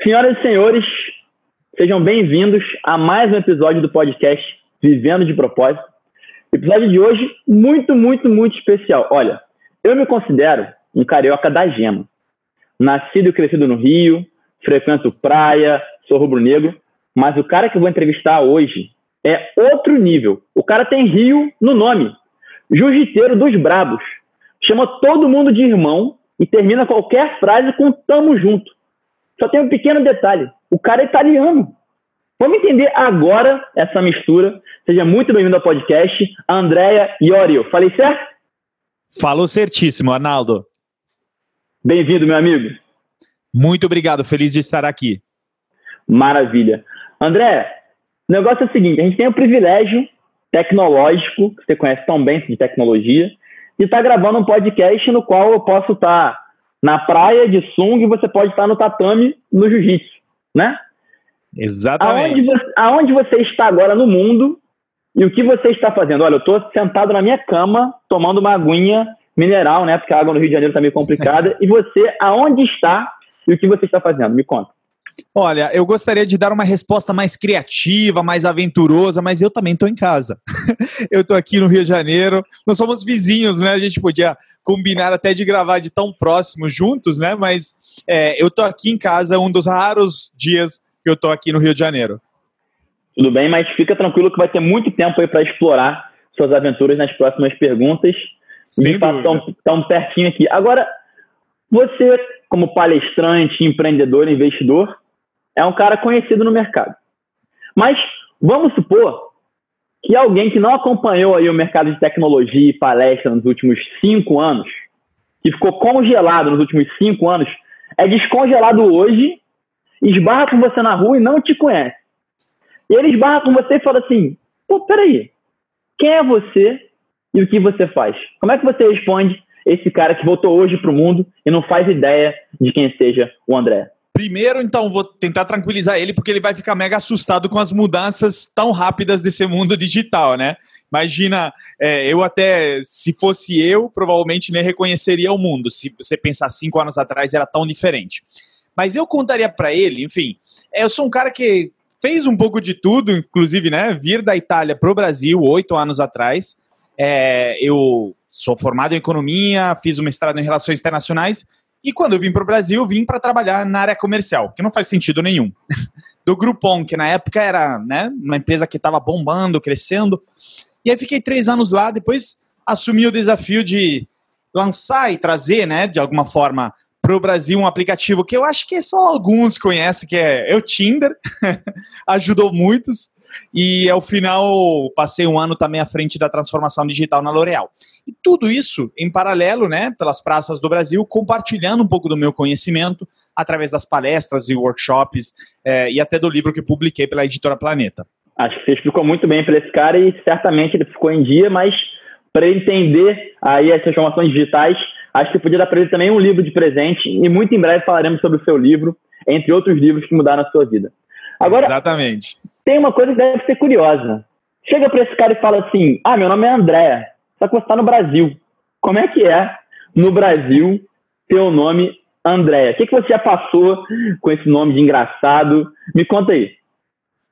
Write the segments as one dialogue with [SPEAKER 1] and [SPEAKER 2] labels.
[SPEAKER 1] Senhoras e senhores, sejam bem-vindos a mais um episódio do podcast Vivendo de Propósito. Episódio de hoje muito, muito, muito especial. Olha, eu me considero um carioca da gema. Nascido e crescido no Rio, frequento praia, sou rubro-negro, mas o cara que eu vou entrevistar hoje é outro nível. O cara tem Rio no nome. Jiu-jiteiro dos brabos. Chama todo mundo de irmão e termina qualquer frase com tamo junto. Só tem um pequeno detalhe: o cara é italiano. Vamos entender agora essa mistura. Seja muito bem-vindo ao podcast, Andréia Iorio. Falei certo?
[SPEAKER 2] Falou certíssimo, Arnaldo.
[SPEAKER 1] Bem-vindo, meu amigo.
[SPEAKER 2] Muito obrigado, feliz de estar aqui.
[SPEAKER 1] Maravilha. André, o negócio é o seguinte: a gente tem o privilégio tecnológico, que você conhece tão bem de tecnologia, de estar gravando um podcast no qual eu posso estar na praia de Sung, você pode estar no tatame no jiu-jitsu, né?
[SPEAKER 2] Exatamente.
[SPEAKER 1] Aonde você, aonde você está agora no mundo e o que você está fazendo? Olha, eu estou sentado na minha cama, tomando uma aguinha mineral, né? Porque a água no Rio de Janeiro está meio complicada. e você, aonde está e o que você está fazendo? Me conta.
[SPEAKER 2] Olha, eu gostaria de dar uma resposta mais criativa, mais aventurosa, mas eu também estou em casa. eu estou aqui no Rio de Janeiro. Nós somos vizinhos, né? A gente podia combinar até de gravar de tão próximo juntos, né? Mas é, eu estou aqui em casa, um dos raros dias que eu estou aqui no Rio de Janeiro.
[SPEAKER 1] Tudo bem, mas fica tranquilo que vai ter muito tempo aí para explorar suas aventuras nas próximas perguntas.
[SPEAKER 2] Sem fato,
[SPEAKER 1] tão, tão pertinho aqui. Agora, você, como palestrante, empreendedor, investidor, é um cara conhecido no mercado. Mas vamos supor que alguém que não acompanhou aí o mercado de tecnologia e palestra nos últimos cinco anos, que ficou congelado nos últimos cinco anos, é descongelado hoje, esbarra com você na rua e não te conhece. E ele esbarra com você e fala assim: pô, peraí, quem é você e o que você faz? Como é que você responde esse cara que voltou hoje para o mundo e não faz ideia de quem seja o André?
[SPEAKER 2] Primeiro, então, vou tentar tranquilizar ele, porque ele vai ficar mega assustado com as mudanças tão rápidas desse mundo digital, né? Imagina, é, eu até, se fosse eu, provavelmente nem reconheceria o mundo. Se você pensar cinco anos atrás, era tão diferente. Mas eu contaria para ele, enfim, é, eu sou um cara que fez um pouco de tudo, inclusive, né? Vir da Itália para o Brasil oito anos atrás. É, eu sou formado em economia, fiz um mestrado em relações internacionais e quando eu vim para o Brasil, vim para trabalhar na área comercial, que não faz sentido nenhum. Do Groupon, que na época era né, uma empresa que estava bombando, crescendo. E aí fiquei três anos lá, depois assumi o desafio de lançar e trazer, né, de alguma forma, para o Brasil um aplicativo que eu acho que só alguns conhecem, que é, é o Tinder. Ajudou muitos. E ao final passei um ano também à frente da transformação digital na L'Oréal. E tudo isso em paralelo, né, pelas praças do Brasil, compartilhando um pouco do meu conhecimento através das palestras e workshops é, e até do livro que publiquei pela editora Planeta.
[SPEAKER 1] Acho que você explicou muito bem para esse cara e certamente ele ficou em dia, mas para entender aí as transformações digitais, acho que podia dar para ele também um livro de presente e muito em breve falaremos sobre o seu livro, entre outros livros que mudaram a sua vida.
[SPEAKER 2] Agora, Exatamente.
[SPEAKER 1] Tem uma coisa que deve ser curiosa. Chega para esse cara e fala assim: Ah, meu nome é André, só que você está no Brasil. Como é que é no Brasil ter o nome André? O que, que você já passou com esse nome de engraçado? Me conta aí.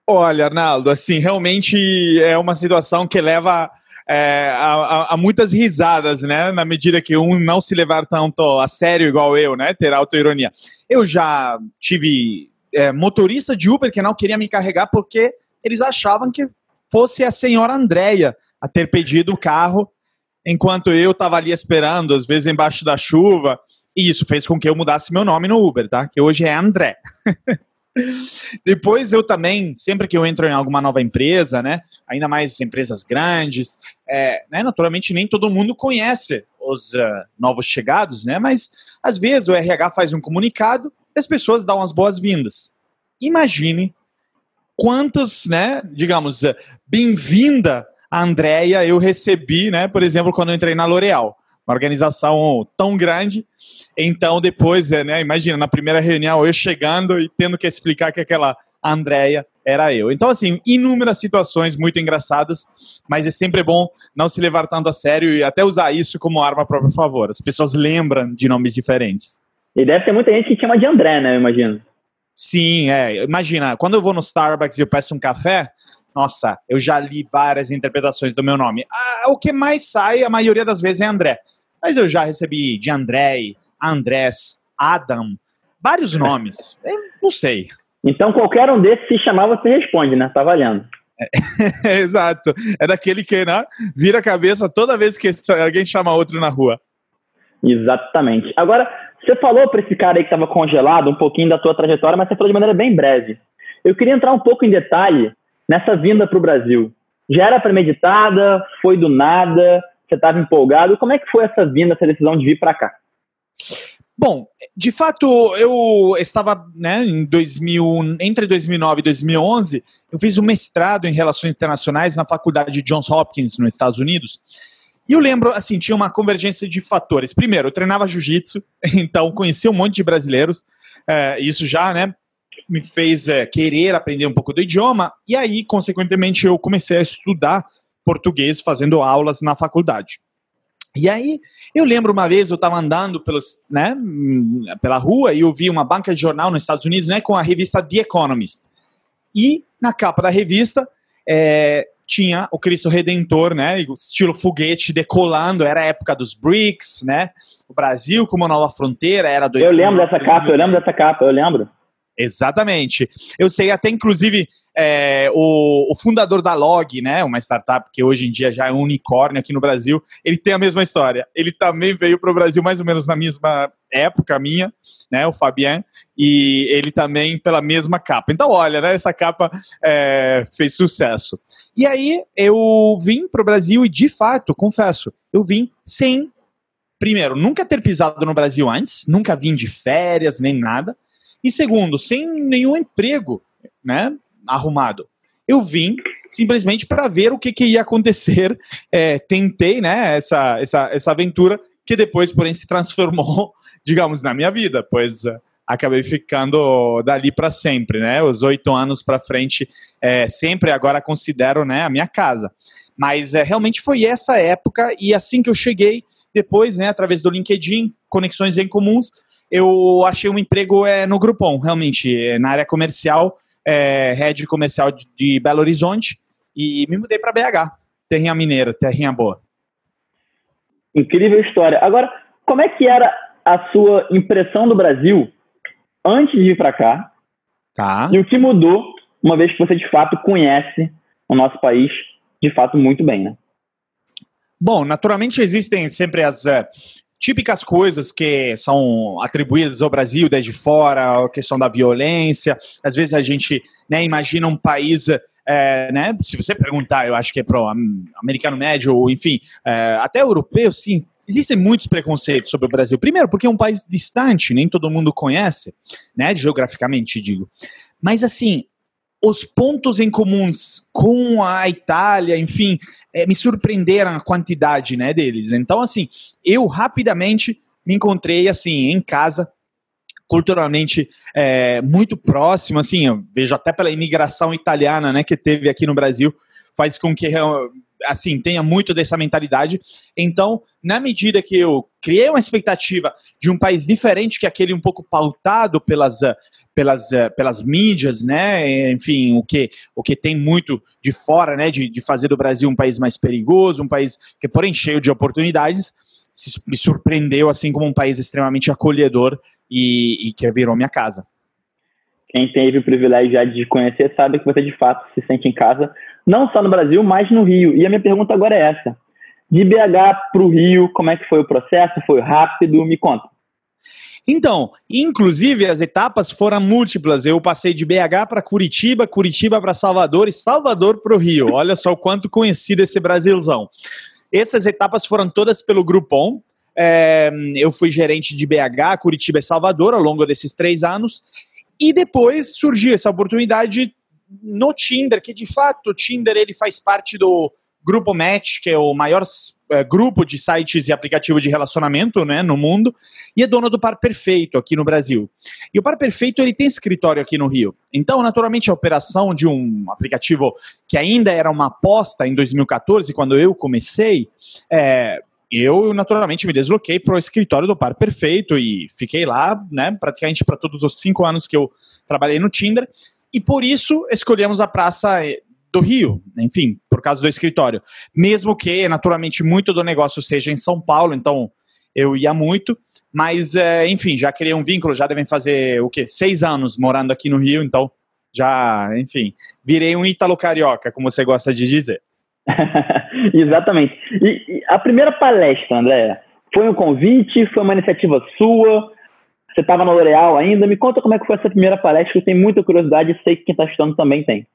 [SPEAKER 2] Olha, Arnaldo, assim, realmente é uma situação que leva é, a, a, muitas risadas, né? Na medida que um não se levar tanto a sério igual eu, né? Ter autoironia. Eu já tive é, motorista de Uber que não queria me carregar porque eles achavam que fosse a senhora Andréia a ter pedido o carro, enquanto eu estava ali esperando, às vezes embaixo da chuva. E isso fez com que eu mudasse meu nome no Uber, tá? Que hoje é André. Depois eu também, sempre que eu entro em alguma nova empresa, né? Ainda mais empresas grandes, é, né, naturalmente nem todo mundo conhece os uh, novos chegados, né? Mas às vezes o RH faz um comunicado as pessoas dão as boas-vindas. Imagine quantos, né, digamos, eh, bem-vinda a Andrea eu recebi, né, por exemplo, quando eu entrei na L'Oréal, uma organização tão grande. Então, depois, eh, né, imagina, na primeira reunião, eu chegando e tendo que explicar que aquela Andrea era eu. Então, assim, inúmeras situações muito engraçadas, mas é sempre bom não se levar tanto a sério e até usar isso como arma a próprio favor. As pessoas lembram de nomes diferentes.
[SPEAKER 1] E deve ter muita gente que chama de André, né? Eu imagino.
[SPEAKER 2] Sim, é. Imagina, quando eu vou no Starbucks e eu peço um café, nossa, eu já li várias interpretações do meu nome. Ah, o que mais sai, a maioria das vezes, é André. Mas eu já recebi de André, Andrés, Adam, vários nomes. Eu não sei.
[SPEAKER 1] Então, qualquer um desses, se chamar, você responde, né? Tá valendo.
[SPEAKER 2] É, exato. É daquele que né, vira a cabeça toda vez que alguém chama outro na rua.
[SPEAKER 1] Exatamente. Agora, você falou para esse cara aí que estava congelado um pouquinho da tua trajetória, mas você falou de maneira bem breve. Eu queria entrar um pouco em detalhe nessa vinda para o Brasil. Já era premeditada? Foi do nada? Você estava empolgado? Como é que foi essa vinda, essa decisão de vir para cá?
[SPEAKER 2] Bom, de fato, eu estava né, em 2000, entre 2009 e 2011, eu fiz um mestrado em Relações Internacionais na Faculdade de Johns Hopkins, nos Estados Unidos. E eu lembro, assim, tinha uma convergência de fatores. Primeiro, eu treinava jiu-jitsu, então conheci um monte de brasileiros. É, isso já, né, me fez é, querer aprender um pouco do idioma. E aí, consequentemente, eu comecei a estudar português fazendo aulas na faculdade. E aí, eu lembro uma vez, eu estava andando pelos, né, pela rua e eu vi uma banca de jornal nos Estados Unidos né, com a revista The Economist. E na capa da revista é, tinha o Cristo Redentor, né, estilo foguete decolando, era a época dos BRICS, né, o Brasil como nova fronteira, era...
[SPEAKER 1] do. eu lembro dessa capa, eu lembro dessa capa, eu lembro.
[SPEAKER 2] Exatamente. Eu sei até, inclusive, é, o, o, fundador da Log, né, uma startup que hoje em dia já é um unicórnio aqui no Brasil, ele tem a mesma história. Ele também veio para o Brasil mais ou menos na mesma época minha, né, o Fabien, e ele também pela mesma capa. Então, olha, né, essa capa é, fez sucesso. E aí eu vim para o Brasil e, de fato, confesso, eu vim sem, primeiro, nunca ter pisado no Brasil antes, nunca vim de férias nem nada. E segundo, sem nenhum emprego né, arrumado. Eu vim simplesmente para ver o que, que ia acontecer. É, tentei né, essa, essa, essa aventura que depois, porém, se transformou, digamos, na minha vida, pois uh, acabei ficando dali para sempre, né? Os oito anos para frente, é, sempre agora considero né, a minha casa. Mas é, realmente foi essa época e assim que eu cheguei, depois, né, através do LinkedIn, conexões em comuns, eu achei um emprego é, no Groupon, realmente, é, na área comercial, é, head comercial de, de Belo Horizonte, e me mudei para BH, terrinha mineira, terrinha boa.
[SPEAKER 1] Incrível história. Agora, como é que era a sua impressão do Brasil antes de vir para cá?
[SPEAKER 2] Tá.
[SPEAKER 1] E o que mudou uma vez que você de fato conhece o nosso país de fato muito bem, né?
[SPEAKER 2] Bom, naturalmente existem sempre as uh, típicas coisas que são atribuídas ao Brasil desde fora, a questão da violência. Às vezes a gente né, imagina um país. É, né, se você perguntar, eu acho que é para o americano médio, ou enfim, é, até europeu, sim, existem muitos preconceitos sobre o Brasil. Primeiro, porque é um país distante, nem todo mundo conhece, né, geograficamente, digo. Mas, assim, os pontos em comuns com a Itália, enfim, é, me surpreenderam a quantidade né, deles. Então, assim, eu rapidamente me encontrei assim em casa culturalmente é, muito próximo, assim, eu vejo até pela imigração italiana, né, que teve aqui no Brasil, faz com que assim, tenha muito dessa mentalidade. Então, na medida que eu criei uma expectativa de um país diferente que aquele um pouco pautado pelas, pelas, pelas mídias, né? Enfim, o que, o que tem muito de fora, né? De, de fazer do Brasil um país mais perigoso, um país que, porém, cheio de oportunidades, me surpreendeu assim como um país extremamente acolhedor e, e que virou minha casa.
[SPEAKER 1] Quem teve o privilégio já de conhecer sabe que você de fato se sente em casa não só no Brasil, mas no Rio. E a minha pergunta agora é essa: de BH para o Rio, como é que foi o processo? Foi rápido? Me conta.
[SPEAKER 2] Então, inclusive as etapas foram múltiplas. Eu passei de BH para Curitiba, Curitiba para Salvador e Salvador para o Rio. Olha só o quanto conhecido esse Brasilzão. Essas etapas foram todas pelo Groupon. É, eu fui gerente de BH, Curitiba e Salvador ao longo desses três anos. E depois surgiu essa oportunidade no Tinder, que de fato o Tinder ele faz parte do Grupo Match, que é o maior é, grupo de sites e aplicativos de relacionamento né, no mundo, e é dono do Par Perfeito aqui no Brasil. E o Par Perfeito ele tem escritório aqui no Rio. Então, naturalmente, a operação de um aplicativo que ainda era uma aposta em 2014, quando eu comecei, é, eu naturalmente me desloquei para o escritório do Par Perfeito e fiquei lá, né, praticamente para todos os cinco anos que eu trabalhei no Tinder. E por isso escolhemos a Praça eh, do Rio, enfim, por causa do escritório. Mesmo que, naturalmente, muito do negócio seja em São Paulo, então eu ia muito. Mas, é, enfim, já criei um vínculo, já devem fazer o quê? Seis anos morando aqui no Rio, então já, enfim, virei um ítalo-carioca, como você gosta de dizer.
[SPEAKER 1] Exatamente. E, e, a primeira palestra, André, foi um convite? Foi uma iniciativa sua? Você estava na L'Oréal ainda? Me conta como é que foi essa primeira palestra, que eu tenho muita curiosidade e sei que quem está estudando também tem.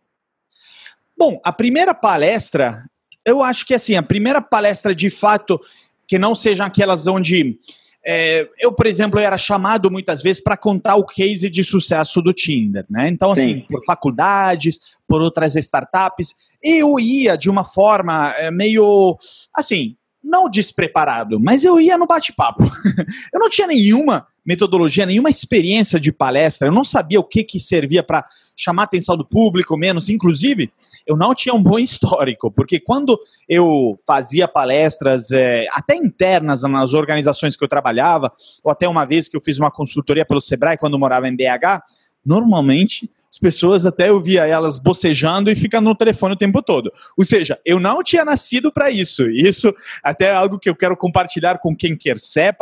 [SPEAKER 2] Bom, a primeira palestra, eu acho que assim, a primeira palestra de fato, que não sejam aquelas onde é, eu, por exemplo, era chamado muitas vezes para contar o case de sucesso do Tinder, né? Então, assim, Sim. por faculdades, por outras startups, eu ia de uma forma é, meio assim, não despreparado, mas eu ia no bate-papo. eu não tinha nenhuma metodologia, nenhuma experiência de palestra, eu não sabia o que, que servia para chamar a atenção do público, menos. Inclusive, eu não tinha um bom histórico, porque quando eu fazia palestras, é, até internas nas organizações que eu trabalhava, ou até uma vez que eu fiz uma consultoria pelo Sebrae quando morava em BH, normalmente pessoas até eu via elas bocejando e ficando no telefone o tempo todo. Ou seja, eu não tinha nascido para isso. Isso até é algo que eu quero compartilhar com quem quer ser,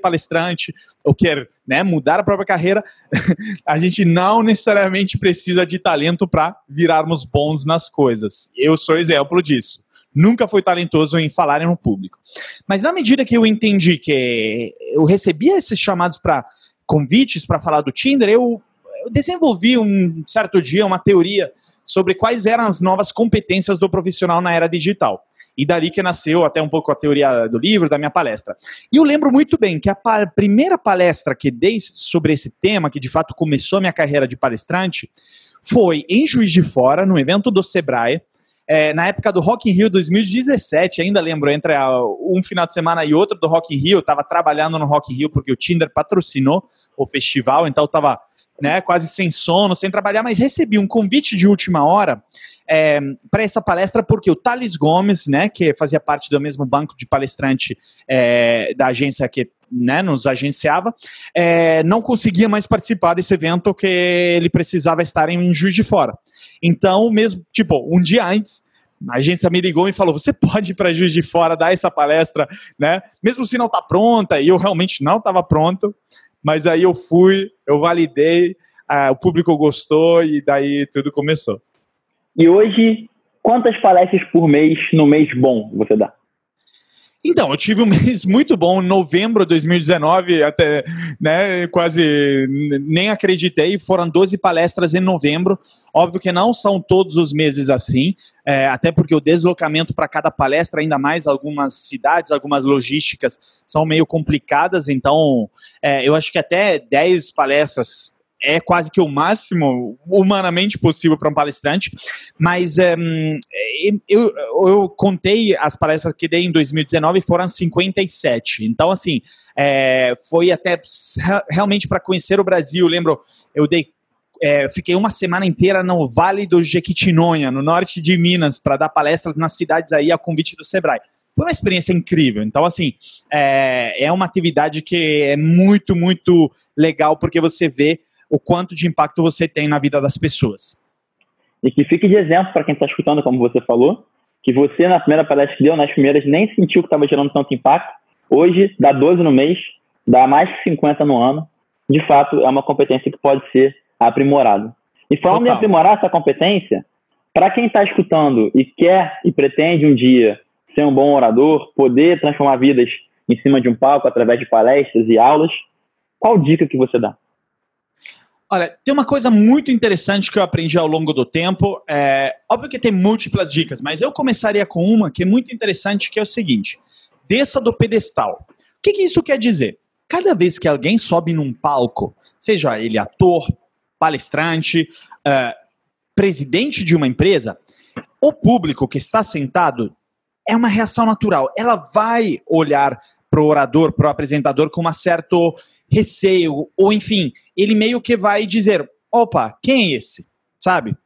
[SPEAKER 2] palestrante ou quer né, mudar a própria carreira. a gente não necessariamente precisa de talento para virarmos bons nas coisas. Eu sou exemplo disso nunca fui talentoso em falar no público. Mas na medida que eu entendi que eu recebia esses chamados para convites para falar do Tinder, eu eu desenvolvi um certo dia uma teoria sobre quais eram as novas competências do profissional na era digital. E dali que nasceu até um pouco a teoria do livro, da minha palestra. E eu lembro muito bem que a pa primeira palestra que dei sobre esse tema, que de fato começou a minha carreira de palestrante, foi em Juiz de Fora, no evento do Sebrae, é, na época do Rock in Rio 2017, ainda lembro, entre a, um final de semana e outro do Rock in Rio, eu estava trabalhando no Rock in Rio porque o Tinder patrocinou o festival, então eu estava né, quase sem sono, sem trabalhar, mas recebi um convite de última hora é, para essa palestra porque o Thales Gomes, né, que fazia parte do mesmo banco de palestrante é, da agência que né, nos agenciava, é, não conseguia mais participar desse evento que ele precisava estar em Juiz de Fora. Então, mesmo, tipo, um dia antes, a agência me ligou e falou: você pode ir para Juiz de Fora dar essa palestra, né? Mesmo se não está pronta, e eu realmente não estava pronto, mas aí eu fui, eu validei, o público gostou e daí tudo começou.
[SPEAKER 1] E hoje, quantas palestras por mês no mês bom você dá?
[SPEAKER 2] Então, eu tive um mês muito bom, em novembro de 2019, até né, quase nem acreditei. Foram 12 palestras em novembro. Óbvio que não são todos os meses assim, é, até porque o deslocamento para cada palestra, ainda mais algumas cidades, algumas logísticas, são meio complicadas. Então, é, eu acho que até 10 palestras é quase que o máximo humanamente possível para um palestrante, mas é, eu, eu contei as palestras que dei em 2019 foram 57. Então, assim, é, foi até realmente para conhecer o Brasil. Lembro, eu dei é, fiquei uma semana inteira no Vale do Jequitinhonha, no norte de Minas, para dar palestras nas cidades aí a convite do Sebrae. Foi uma experiência incrível. Então, assim, é, é uma atividade que é muito, muito legal, porque você vê o quanto de impacto você tem na vida das pessoas.
[SPEAKER 1] E que fique de exemplo para quem está escutando, como você falou, que você na primeira palestra que deu, nas primeiras, nem sentiu que estava gerando tanto impacto. Hoje, dá 12 no mês, dá mais de 50 no ano. De fato, é uma competência que pode ser aprimorada. E falando em aprimorar essa competência, para quem está escutando e quer e pretende um dia ser um bom orador, poder transformar vidas em cima de um palco através de palestras e aulas, qual dica que você dá?
[SPEAKER 2] Olha, tem uma coisa muito interessante que eu aprendi ao longo do tempo. É, óbvio que tem múltiplas dicas, mas eu começaria com uma que é muito interessante, que é o seguinte: desça do pedestal. O que, que isso quer dizer? Cada vez que alguém sobe num palco, seja ele ator, palestrante, uh, presidente de uma empresa, o público que está sentado é uma reação natural. Ela vai olhar para o orador, para o apresentador com uma certo receio, ou enfim, ele meio que vai dizer: opa, quem é esse? Sabe?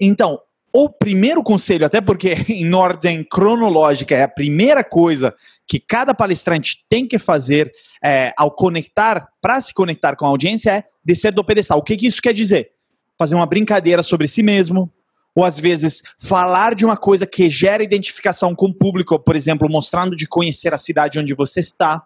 [SPEAKER 2] Então, o primeiro conselho, até porque em ordem cronológica é a primeira coisa que cada palestrante tem que fazer é, ao conectar, para se conectar com a audiência, é descer do pedestal. O que, que isso quer dizer? Fazer uma brincadeira sobre si mesmo, ou às vezes falar de uma coisa que gera identificação com o público, por exemplo, mostrando de conhecer a cidade onde você está,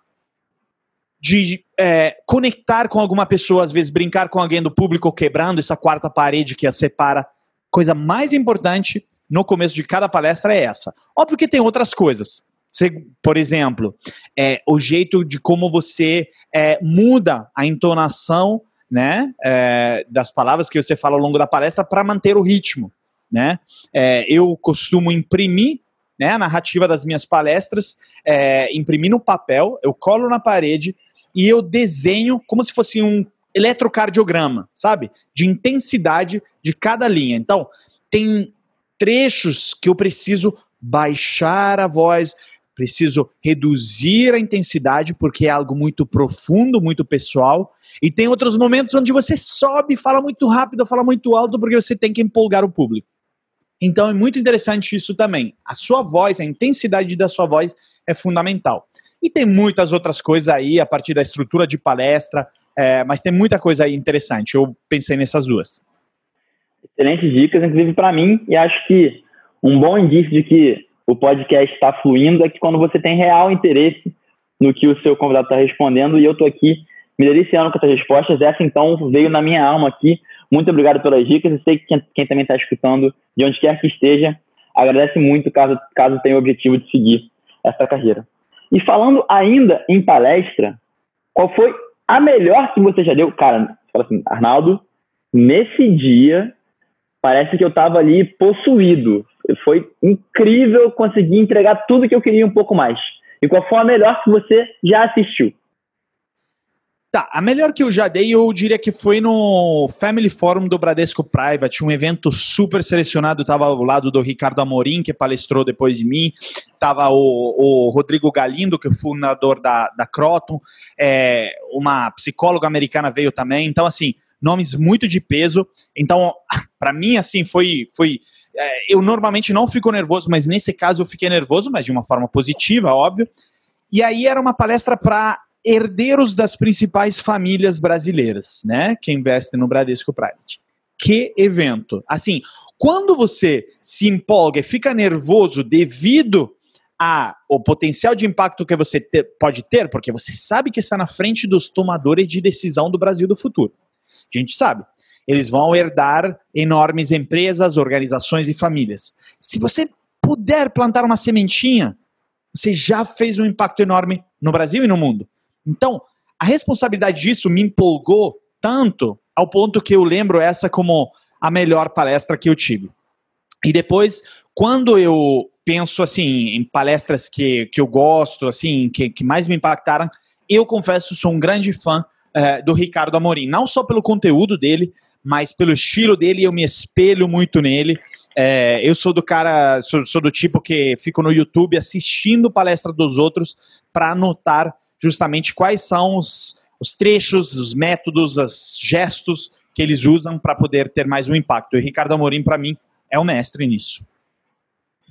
[SPEAKER 2] de é, conectar com alguma pessoa, às vezes brincar com alguém do público, quebrando essa quarta parede que a separa coisa mais importante no começo de cada palestra é essa. Óbvio que tem outras coisas. Você, por exemplo, é, o jeito de como você é, muda a entonação né, é, das palavras que você fala ao longo da palestra para manter o ritmo. Né? É, eu costumo imprimir né, a narrativa das minhas palestras, é, imprimir no papel, eu colo na parede e eu desenho como se fosse um eletrocardiograma, sabe? De intensidade de cada linha. Então, tem trechos que eu preciso baixar a voz, preciso reduzir a intensidade porque é algo muito profundo, muito pessoal. E tem outros momentos onde você sobe, fala muito rápido, fala muito alto porque você tem que empolgar o público. Então é muito interessante isso também. A sua voz, a intensidade da sua voz é fundamental. E tem muitas outras coisas aí a partir da estrutura de palestra, é, mas tem muita coisa aí interessante. Eu pensei nessas duas.
[SPEAKER 1] Excelentes dicas, inclusive para mim, e acho que um bom indício de que o podcast está fluindo é que quando você tem real interesse no que o seu convidado está respondendo, e eu estou aqui me deliciando com essas respostas. Essa, então, veio na minha alma aqui. Muito obrigado pelas dicas. E sei que quem, quem também está escutando, de onde quer que esteja, agradece muito caso, caso tenha o objetivo de seguir essa carreira. E falando ainda em palestra, qual foi a melhor que você já deu, cara, fala assim, Arnaldo, nesse dia, parece que eu tava ali possuído. Foi incrível conseguir entregar tudo que eu queria um pouco mais. E qual foi a melhor que você já assistiu?
[SPEAKER 2] Tá, a melhor que eu já dei, eu diria que foi no Family Forum do Bradesco Private, um evento super selecionado. Tava ao lado do Ricardo Amorim, que palestrou depois de mim. Tava o, o Rodrigo Galindo, que é o fundador da, da Croton. É, uma psicóloga americana veio também. Então, assim, nomes muito de peso. Então, para mim, assim, foi. foi é, eu normalmente não fico nervoso, mas nesse caso eu fiquei nervoso, mas de uma forma positiva, óbvio. E aí era uma palestra para herdeiros das principais famílias brasileiras, né, que investem no Bradesco Private. Que evento! Assim, quando você se empolga e fica nervoso devido ao potencial de impacto que você te, pode ter, porque você sabe que está na frente dos tomadores de decisão do Brasil do futuro. A gente sabe. Eles vão herdar enormes empresas, organizações e famílias. Se você puder plantar uma sementinha, você já fez um impacto enorme no Brasil e no mundo. Então, a responsabilidade disso me empolgou tanto ao ponto que eu lembro essa como a melhor palestra que eu tive. E depois, quando eu penso assim em palestras que, que eu gosto, assim, que, que mais me impactaram, eu confesso sou um grande fã é, do Ricardo Amorim, não só pelo conteúdo dele, mas pelo estilo dele, eu me espelho muito nele. É, eu sou do cara, sou, sou, do tipo que fico no YouTube assistindo palestra dos outros para anotar justamente quais são os, os trechos, os métodos, os gestos que eles usam para poder ter mais um impacto. E Ricardo Amorim, para mim, é o mestre nisso.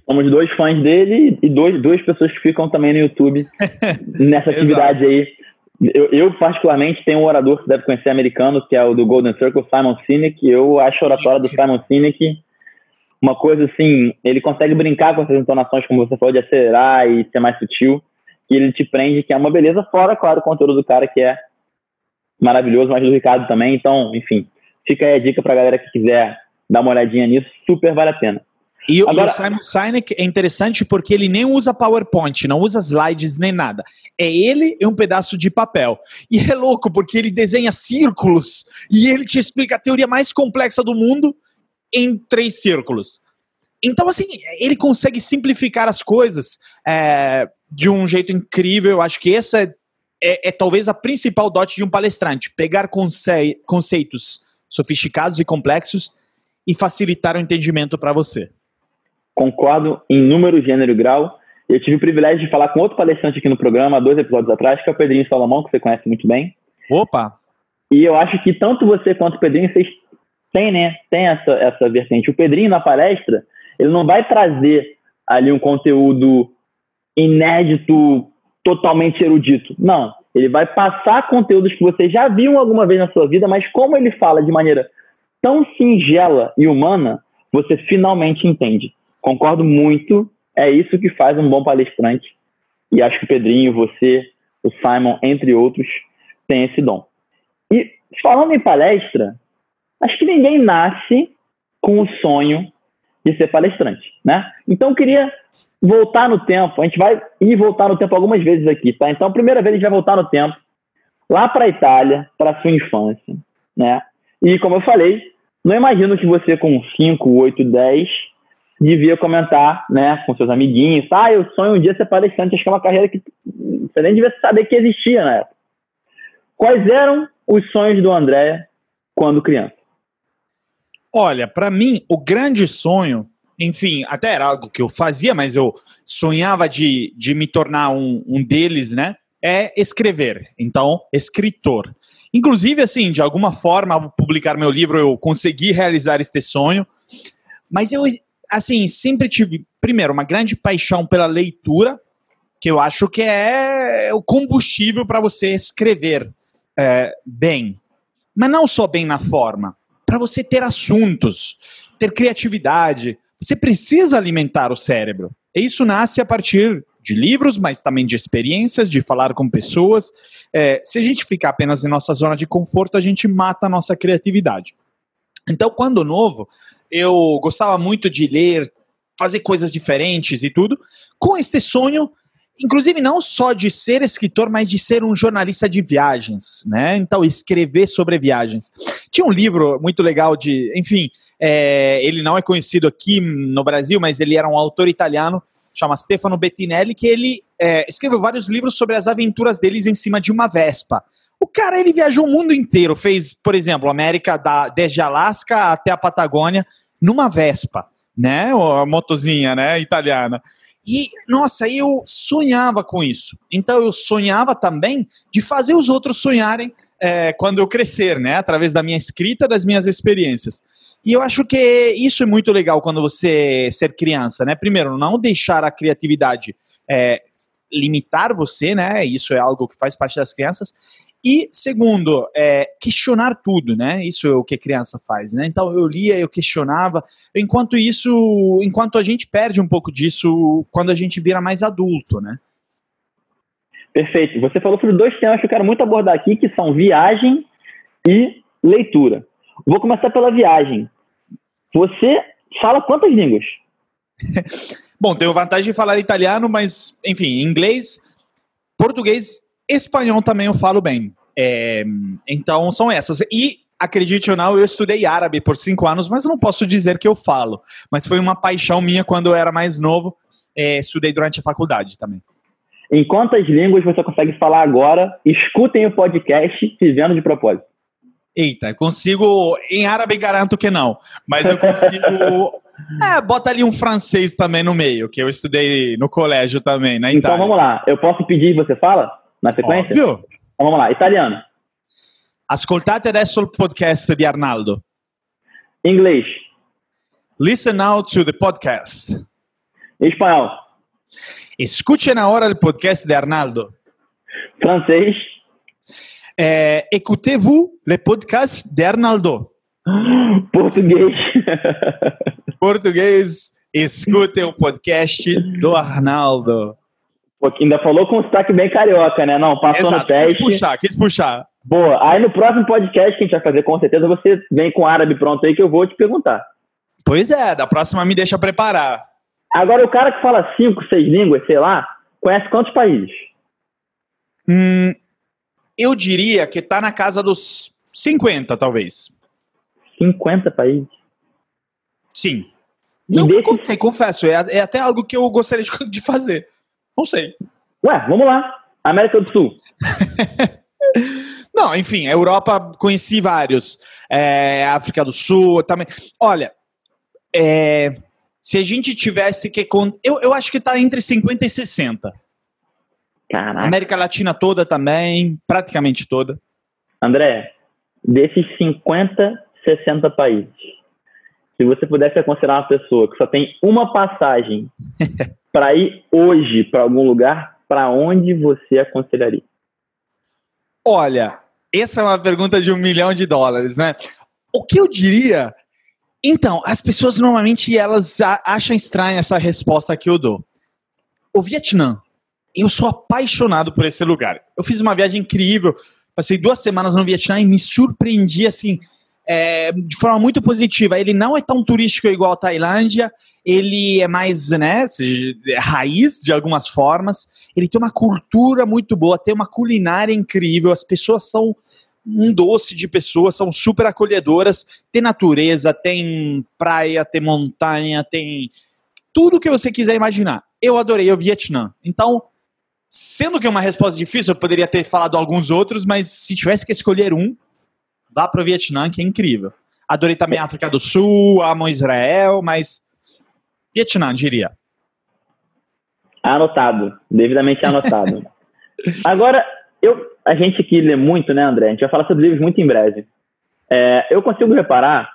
[SPEAKER 1] Somos dois fãs dele e dois, duas pessoas que ficam também no YouTube nessa atividade aí. Eu, eu, particularmente, tenho um orador que deve conhecer americano, que é o do Golden Circle, Simon Sinek. Eu acho a oratória do Simon Sinek uma coisa assim, ele consegue brincar com essas entonações, como você falou, de acelerar e ser mais sutil que ele te prende, que é uma beleza, fora, claro, o conteúdo do cara que é maravilhoso, mas do Ricardo também. Então, enfim, fica aí a dica pra galera que quiser dar uma olhadinha nisso, super vale a pena.
[SPEAKER 2] E, Agora, e o Simon Sinek é interessante porque ele nem usa PowerPoint, não usa slides nem nada. É ele e um pedaço de papel. E é louco porque ele desenha círculos e ele te explica a teoria mais complexa do mundo em três círculos. Então, assim, ele consegue simplificar as coisas. É, de um jeito incrível. Eu acho que essa é, é, é talvez a principal dote de um palestrante: pegar conce conceitos sofisticados e complexos e facilitar o entendimento para você.
[SPEAKER 1] Concordo em número, gênero e grau. Eu tive o privilégio de falar com outro palestrante aqui no programa, dois episódios atrás, que é o Pedrinho Salomão, que você conhece muito bem.
[SPEAKER 2] Opa!
[SPEAKER 1] E eu acho que tanto você quanto o Pedrinho, vocês têm, né, tem essa, essa vertente. O Pedrinho, na palestra, Ele não vai trazer ali um conteúdo inédito, totalmente erudito. Não. Ele vai passar conteúdos que você já viu alguma vez na sua vida, mas como ele fala de maneira tão singela e humana, você finalmente entende. Concordo muito. É isso que faz um bom palestrante. E acho que o Pedrinho, você, o Simon, entre outros, tem esse dom. E falando em palestra, acho que ninguém nasce com o sonho de ser palestrante, né? Então eu queria voltar no tempo. A gente vai ir voltar no tempo algumas vezes aqui, tá? Então, a primeira vez a gente vai voltar no tempo lá para a Itália, para sua infância, né? E como eu falei, não imagino que você com 5, 8, 10 devia comentar, né, com seus amiguinhos, ah, eu sonho um dia ser palestrante, acho que é uma carreira que você nem devia saber que existia na época. Quais eram os sonhos do André quando criança?
[SPEAKER 2] Olha, para mim, o grande sonho, enfim, até era algo que eu fazia, mas eu sonhava de, de me tornar um, um deles, né? É escrever. Então, escritor. Inclusive, assim, de alguma forma, ao publicar meu livro, eu consegui realizar este sonho. Mas eu, assim, sempre tive, primeiro, uma grande paixão pela leitura, que eu acho que é o combustível para você escrever é, bem. Mas não só bem na forma, para você ter assuntos, ter criatividade. Você precisa alimentar o cérebro. E isso nasce a partir de livros, mas também de experiências, de falar com pessoas. É, se a gente ficar apenas em nossa zona de conforto, a gente mata a nossa criatividade. Então, quando novo, eu gostava muito de ler, fazer coisas diferentes e tudo. Com este sonho, inclusive não só de ser escritor, mas de ser um jornalista de viagens, né? Então, escrever sobre viagens. Tinha um livro muito legal de, enfim, é, ele não é conhecido aqui no Brasil, mas ele era um autor italiano chama Stefano Bettinelli, que ele é, escreveu vários livros sobre as aventuras deles em cima de uma Vespa. O cara, ele viajou o mundo inteiro, fez, por exemplo, América da, desde Alasca até a Patagônia numa Vespa, né? A motozinha, né, italiana. E, nossa, eu sonhava com isso. Então, eu sonhava também de fazer os outros sonharem é, quando eu crescer, né? Através da minha escrita, das minhas experiências. E eu acho que isso é muito legal quando você ser criança, né? Primeiro, não deixar a criatividade é, limitar você, né? Isso é algo que faz parte das crianças. E segundo, é, questionar tudo, né? Isso é o que a criança faz, né? Então eu lia, eu questionava. Enquanto isso, enquanto a gente perde um pouco disso quando a gente vira mais adulto, né?
[SPEAKER 1] Perfeito. Você falou sobre dois temas que eu quero muito abordar aqui, que são viagem e leitura. Vou começar pela viagem. Você fala quantas línguas?
[SPEAKER 2] Bom, tenho vantagem de falar italiano, mas, enfim, inglês, português, espanhol também eu falo bem. É, então, são essas. E, acredite ou não, eu estudei árabe por cinco anos, mas não posso dizer que eu falo. Mas foi uma paixão minha quando eu era mais novo. É, estudei durante a faculdade também.
[SPEAKER 1] Em quantas línguas você consegue falar agora? Escutem o podcast Vivendo de Propósito.
[SPEAKER 2] Eita, consigo. Em árabe garanto que não. Mas eu consigo. é, bota ali um francês também no meio, que eu estudei no colégio também, na
[SPEAKER 1] Itália. Então vamos lá. Eu posso pedir e você fala? Na sequência? Óbvio. Então vamos lá. Italiano.
[SPEAKER 2] Ascoltate adesso il podcast di Arnaldo.
[SPEAKER 1] Inglês.
[SPEAKER 2] Listen now to the podcast.
[SPEAKER 1] Espanhol.
[SPEAKER 2] Escuchen ahora el podcast de Arnaldo.
[SPEAKER 1] Francês.
[SPEAKER 2] Eh, Écoutez-vous le podcast de Arnaldo.
[SPEAKER 1] Português.
[SPEAKER 2] Português. Escutem o podcast do Arnaldo.
[SPEAKER 1] Pô, ainda falou com um sotaque bem carioca, né? Não, passou Exato, no teste.
[SPEAKER 2] Quis puxar, quis puxar.
[SPEAKER 1] Boa. Aí no próximo podcast que a gente vai fazer, com certeza, você vem com árabe pronto aí que eu vou te perguntar.
[SPEAKER 2] Pois é, da próxima me deixa preparar.
[SPEAKER 1] Agora, o cara que fala cinco, seis línguas, sei lá, conhece quantos países?
[SPEAKER 2] Hum, eu diria que está na casa dos 50, talvez.
[SPEAKER 1] 50 países?
[SPEAKER 2] Sim. Não desse... contei, confesso. É, é, até algo que eu gostaria de fazer. Não sei.
[SPEAKER 1] Ué, vamos lá. América do Sul.
[SPEAKER 2] Não, enfim, Europa conheci vários. É, África do Sul também. Olha, é, se a gente tivesse que. Eu, eu acho que está entre 50 e 60.
[SPEAKER 1] Caraca.
[SPEAKER 2] América Latina toda também, praticamente toda.
[SPEAKER 1] André, desses 50, 60 países, se você pudesse aconselhar uma pessoa que só tem uma passagem para ir hoje para algum lugar, para onde você aconselharia?
[SPEAKER 2] Olha, essa é uma pergunta de um milhão de dólares, né? O que eu diria? Então, as pessoas normalmente elas acham estranha essa resposta que eu dou. O Vietnã, eu sou apaixonado por esse lugar. Eu fiz uma viagem incrível, passei duas semanas no Vietnã e me surpreendi assim é, de forma muito positiva. Ele não é tão turístico igual a Tailândia, ele é mais né, raiz de algumas formas. Ele tem uma cultura muito boa, tem uma culinária incrível, as pessoas são um doce de pessoas, são super acolhedoras. Tem natureza, tem praia, tem montanha, tem tudo que você quiser imaginar. Eu adorei o Vietnã. Então, sendo que é uma resposta difícil, eu poderia ter falado alguns outros, mas se tivesse que escolher um, vá para o Vietnã, que é incrível. Adorei também a África do Sul, amo Israel, mas Vietnã, diria.
[SPEAKER 1] Anotado, devidamente anotado. Agora, eu, a gente aqui lê muito, né, André? A gente vai falar sobre livros muito em breve. É, eu consigo reparar,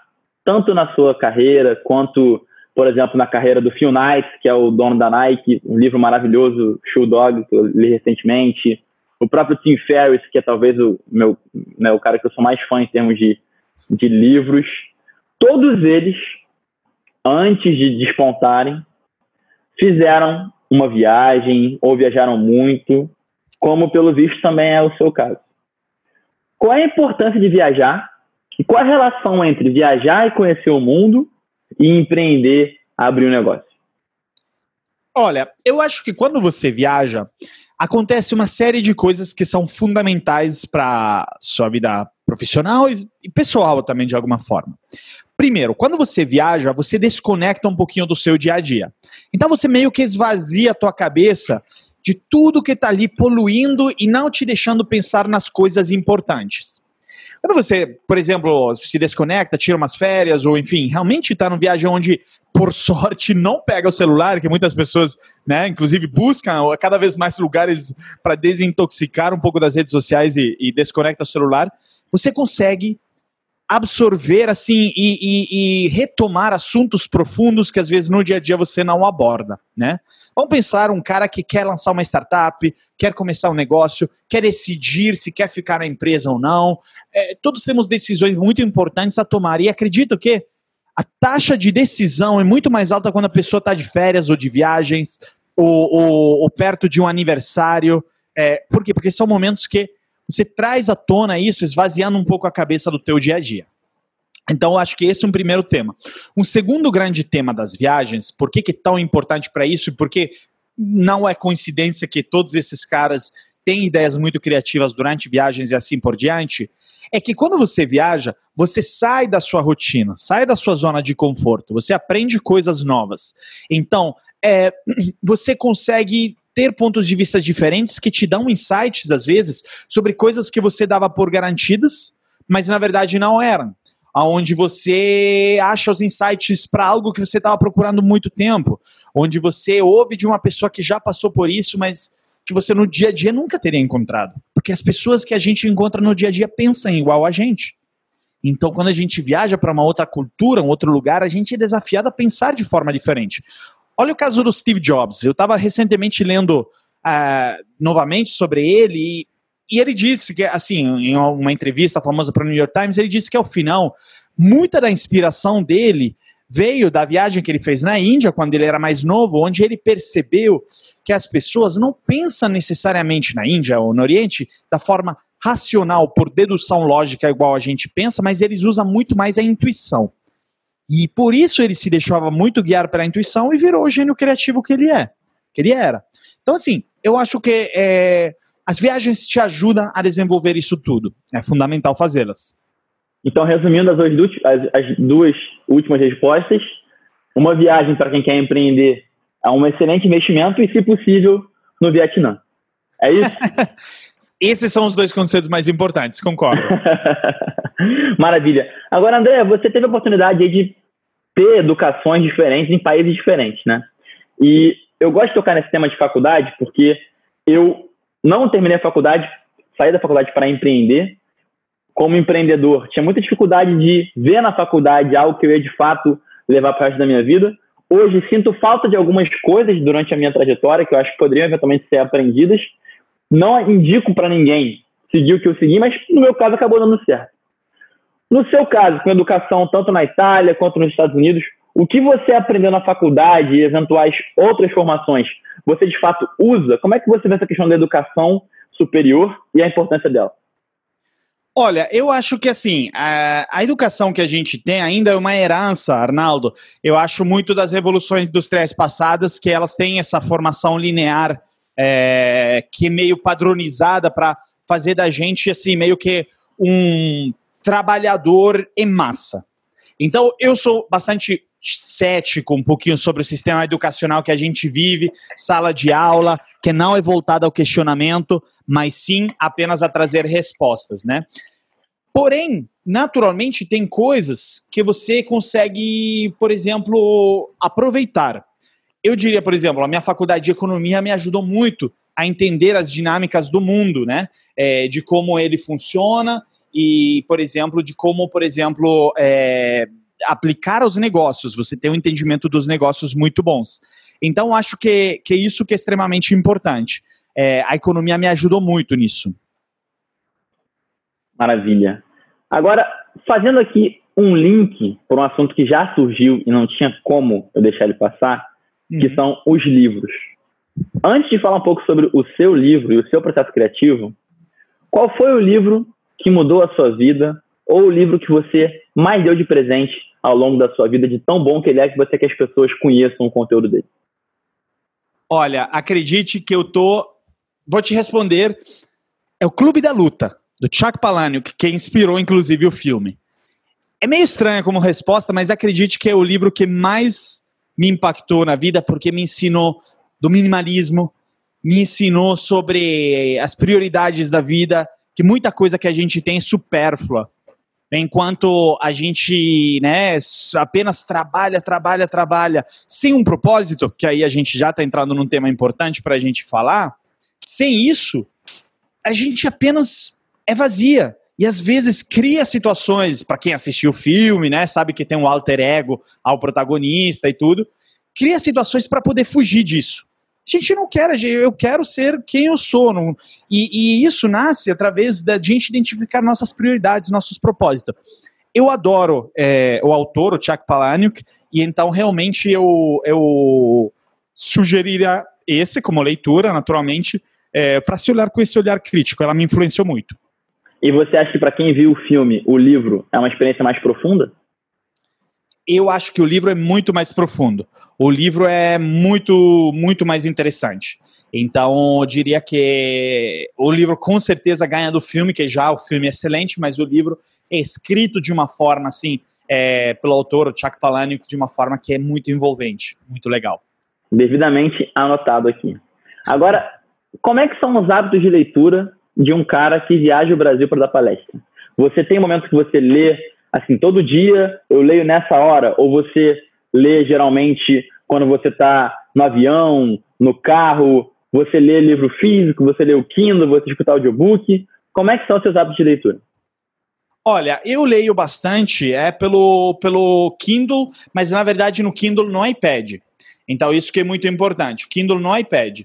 [SPEAKER 1] tanto na sua carreira, quanto, por exemplo, na carreira do Phil Knight, que é o dono da Nike, um livro maravilhoso, Shoe Dog, que eu li recentemente, o próprio Tim Ferriss, que é talvez o meu, né, o cara que eu sou mais fã em termos de, de livros, todos eles, antes de despontarem, fizeram uma viagem ou viajaram muito, como pelo visto também é o seu caso. Qual é a importância de viajar e qual a relação entre viajar e conhecer o mundo e empreender, abrir um negócio?
[SPEAKER 2] Olha, eu acho que quando você viaja, acontece uma série de coisas que são fundamentais para sua vida profissional e pessoal também de alguma forma. Primeiro, quando você viaja, você desconecta um pouquinho do seu dia a dia. Então você meio que esvazia a tua cabeça de tudo que está ali poluindo e não te deixando pensar nas coisas importantes. Quando você, por exemplo, se desconecta, tira umas férias, ou enfim, realmente está numa viagem onde, por sorte, não pega o celular, que muitas pessoas, né, inclusive, buscam cada vez mais lugares para desintoxicar um pouco das redes sociais e, e desconecta o celular, você consegue absorver assim e, e, e, retomar assuntos profundos que às vezes no dia a dia você não aborda, né? Vamos pensar um cara que quer lançar uma startup, quer começar um negócio, quer decidir se quer ficar na empresa ou não. É, todos temos decisões muito importantes a tomar e acredito que a taxa de decisão é muito mais alta quando a pessoa está de férias ou de viagens ou, ou, ou perto de um aniversário. É, por quê? Porque são momentos que você traz à tona isso, esvaziando um pouco a cabeça do teu dia a dia. Então, acho que esse é um primeiro tema. Um segundo grande tema das viagens, por que, que é tão importante para isso e por que não é coincidência que todos esses caras têm ideias muito criativas durante viagens e assim por diante, é que quando você viaja, você sai da sua rotina, sai da sua zona de conforto, você aprende coisas novas. Então, é, você consegue ter pontos de vista diferentes que te dão insights, às vezes, sobre coisas que você dava por garantidas, mas na verdade não eram. Onde você acha os insights para algo que você estava procurando muito tempo, onde você ouve de uma pessoa que já passou por isso, mas que você no dia a dia nunca teria encontrado. Porque as pessoas que a gente encontra no dia a dia pensam igual a gente. Então, quando a gente viaja para uma outra cultura, um outro lugar, a gente é desafiado a pensar de forma diferente. Olha o caso do Steve Jobs. Eu estava recentemente lendo uh, novamente sobre ele e, e, ele disse que, assim, em uma entrevista famosa para o New York Times, ele disse que ao final, muita da inspiração dele veio da viagem que ele fez na Índia, quando ele era mais novo, onde ele percebeu que as pessoas não pensam necessariamente na Índia ou no Oriente da forma racional, por dedução lógica, igual a gente pensa, mas eles usam muito mais a intuição. E por isso ele se deixava muito guiar pela intuição e virou o gênio criativo que ele é, que ele era. Então, assim, eu acho que é, as viagens te ajudam a desenvolver isso tudo. É fundamental fazê-las.
[SPEAKER 1] Então, resumindo as duas, as, as duas últimas respostas, uma viagem para quem quer empreender é um excelente investimento e, se possível, no Vietnã. É isso?
[SPEAKER 2] Esses são os dois conselhos mais importantes, concordo.
[SPEAKER 1] Maravilha. Agora, André, você teve a oportunidade de ter educações diferentes em países diferentes, né? E eu gosto de tocar nesse tema de faculdade porque eu não terminei a faculdade, saí da faculdade para empreender. Como empreendedor, tinha muita dificuldade de ver na faculdade algo que eu ia de fato levar para o resto da minha vida. Hoje sinto falta de algumas coisas durante a minha trajetória que eu acho que poderiam eventualmente ser aprendidas. Não indico para ninguém seguir o que eu segui, mas no meu caso acabou dando certo. No seu caso, com educação tanto na Itália quanto nos Estados Unidos, o que você aprendeu na faculdade e eventuais outras formações, você de fato usa? Como é que você vê essa questão da educação superior e a importância dela?
[SPEAKER 2] Olha, eu acho que assim, a, a, educação que a gente tem ainda é uma herança, Arnaldo. Eu acho muito das revoluções industriais passadas que elas têm essa formação linear é, que é meio padronizada para fazer da gente assim meio que um trabalhador em massa. Então, eu sou bastante cético um pouquinho sobre o sistema educacional que a gente vive, sala de aula, que não é voltada ao questionamento, mas sim apenas a trazer respostas, né? Porém, naturalmente, tem coisas que você consegue, por exemplo, aproveitar. Eu diria, por exemplo, a minha faculdade de economia me ajudou muito a entender as dinâmicas do mundo, né? É, de como ele funciona e, por exemplo, de como, por exemplo, é, aplicar aos negócios, você tem um entendimento dos negócios muito bons. Então, acho que, que isso que é extremamente importante. É, a economia me ajudou muito nisso.
[SPEAKER 1] Maravilha. Agora, fazendo aqui um link para um assunto que já surgiu e não tinha como eu deixar ele passar, uhum. que são os livros. Antes de falar um pouco sobre o seu livro e o seu processo criativo, qual foi o livro que mudou a sua vida ou o livro que você mais deu de presente ao longo da sua vida, de tão bom que ele é que você quer que as pessoas conheçam o conteúdo dele?
[SPEAKER 2] Olha, acredite que eu tô. Vou te responder. É o Clube da Luta, do Chuck Palahniuk, que inspirou inclusive o filme. É meio estranha como resposta, mas acredite que é o livro que mais me impactou na vida, porque me ensinou do minimalismo, me ensinou sobre as prioridades da vida, que muita coisa que a gente tem é supérflua. Enquanto a gente né, apenas trabalha, trabalha, trabalha, sem um propósito, que aí a gente já está entrando num tema importante para a gente falar, sem isso, a gente apenas é vazia. E às vezes cria situações, para quem assistiu o filme, né, sabe que tem um alter ego ao protagonista e tudo, cria situações para poder fugir disso. A gente não quer, eu quero ser quem eu sou. Não, e, e, isso nasce através da gente identificar nossas prioridades, nossos propósitos. Eu adoro é, o autor, o Chuck Palahniuk, e então realmente eu, eu sugeriria esse como leitura, naturalmente, é, para se olhar com esse olhar crítico. Ela me influenciou muito.
[SPEAKER 1] E você acha que para quem viu o filme, o livro é uma experiência mais profunda?
[SPEAKER 2] Eu acho que o livro é muito mais profundo o livro é muito, muito mais interessante. Então, eu diria que o livro com certeza ganha do filme, que já o filme é excelente, mas o livro é escrito de uma forma assim, é, pelo autor, o Chuck Palahniuk, de uma forma que é muito envolvente, muito legal.
[SPEAKER 1] Devidamente anotado aqui. Agora, como é que são os hábitos de leitura de um cara que viaja o Brasil para dar palestra? Você tem momentos que você lê assim todo dia, eu leio nessa hora, ou você lê geralmente quando você está no avião, no carro, você lê livro físico, você lê o Kindle, você escuta audiobook. Como é que são seus hábitos de leitura?
[SPEAKER 2] Olha, eu leio bastante é pelo, pelo Kindle, mas na verdade no Kindle no iPad. Então isso que é muito importante, Kindle no iPad.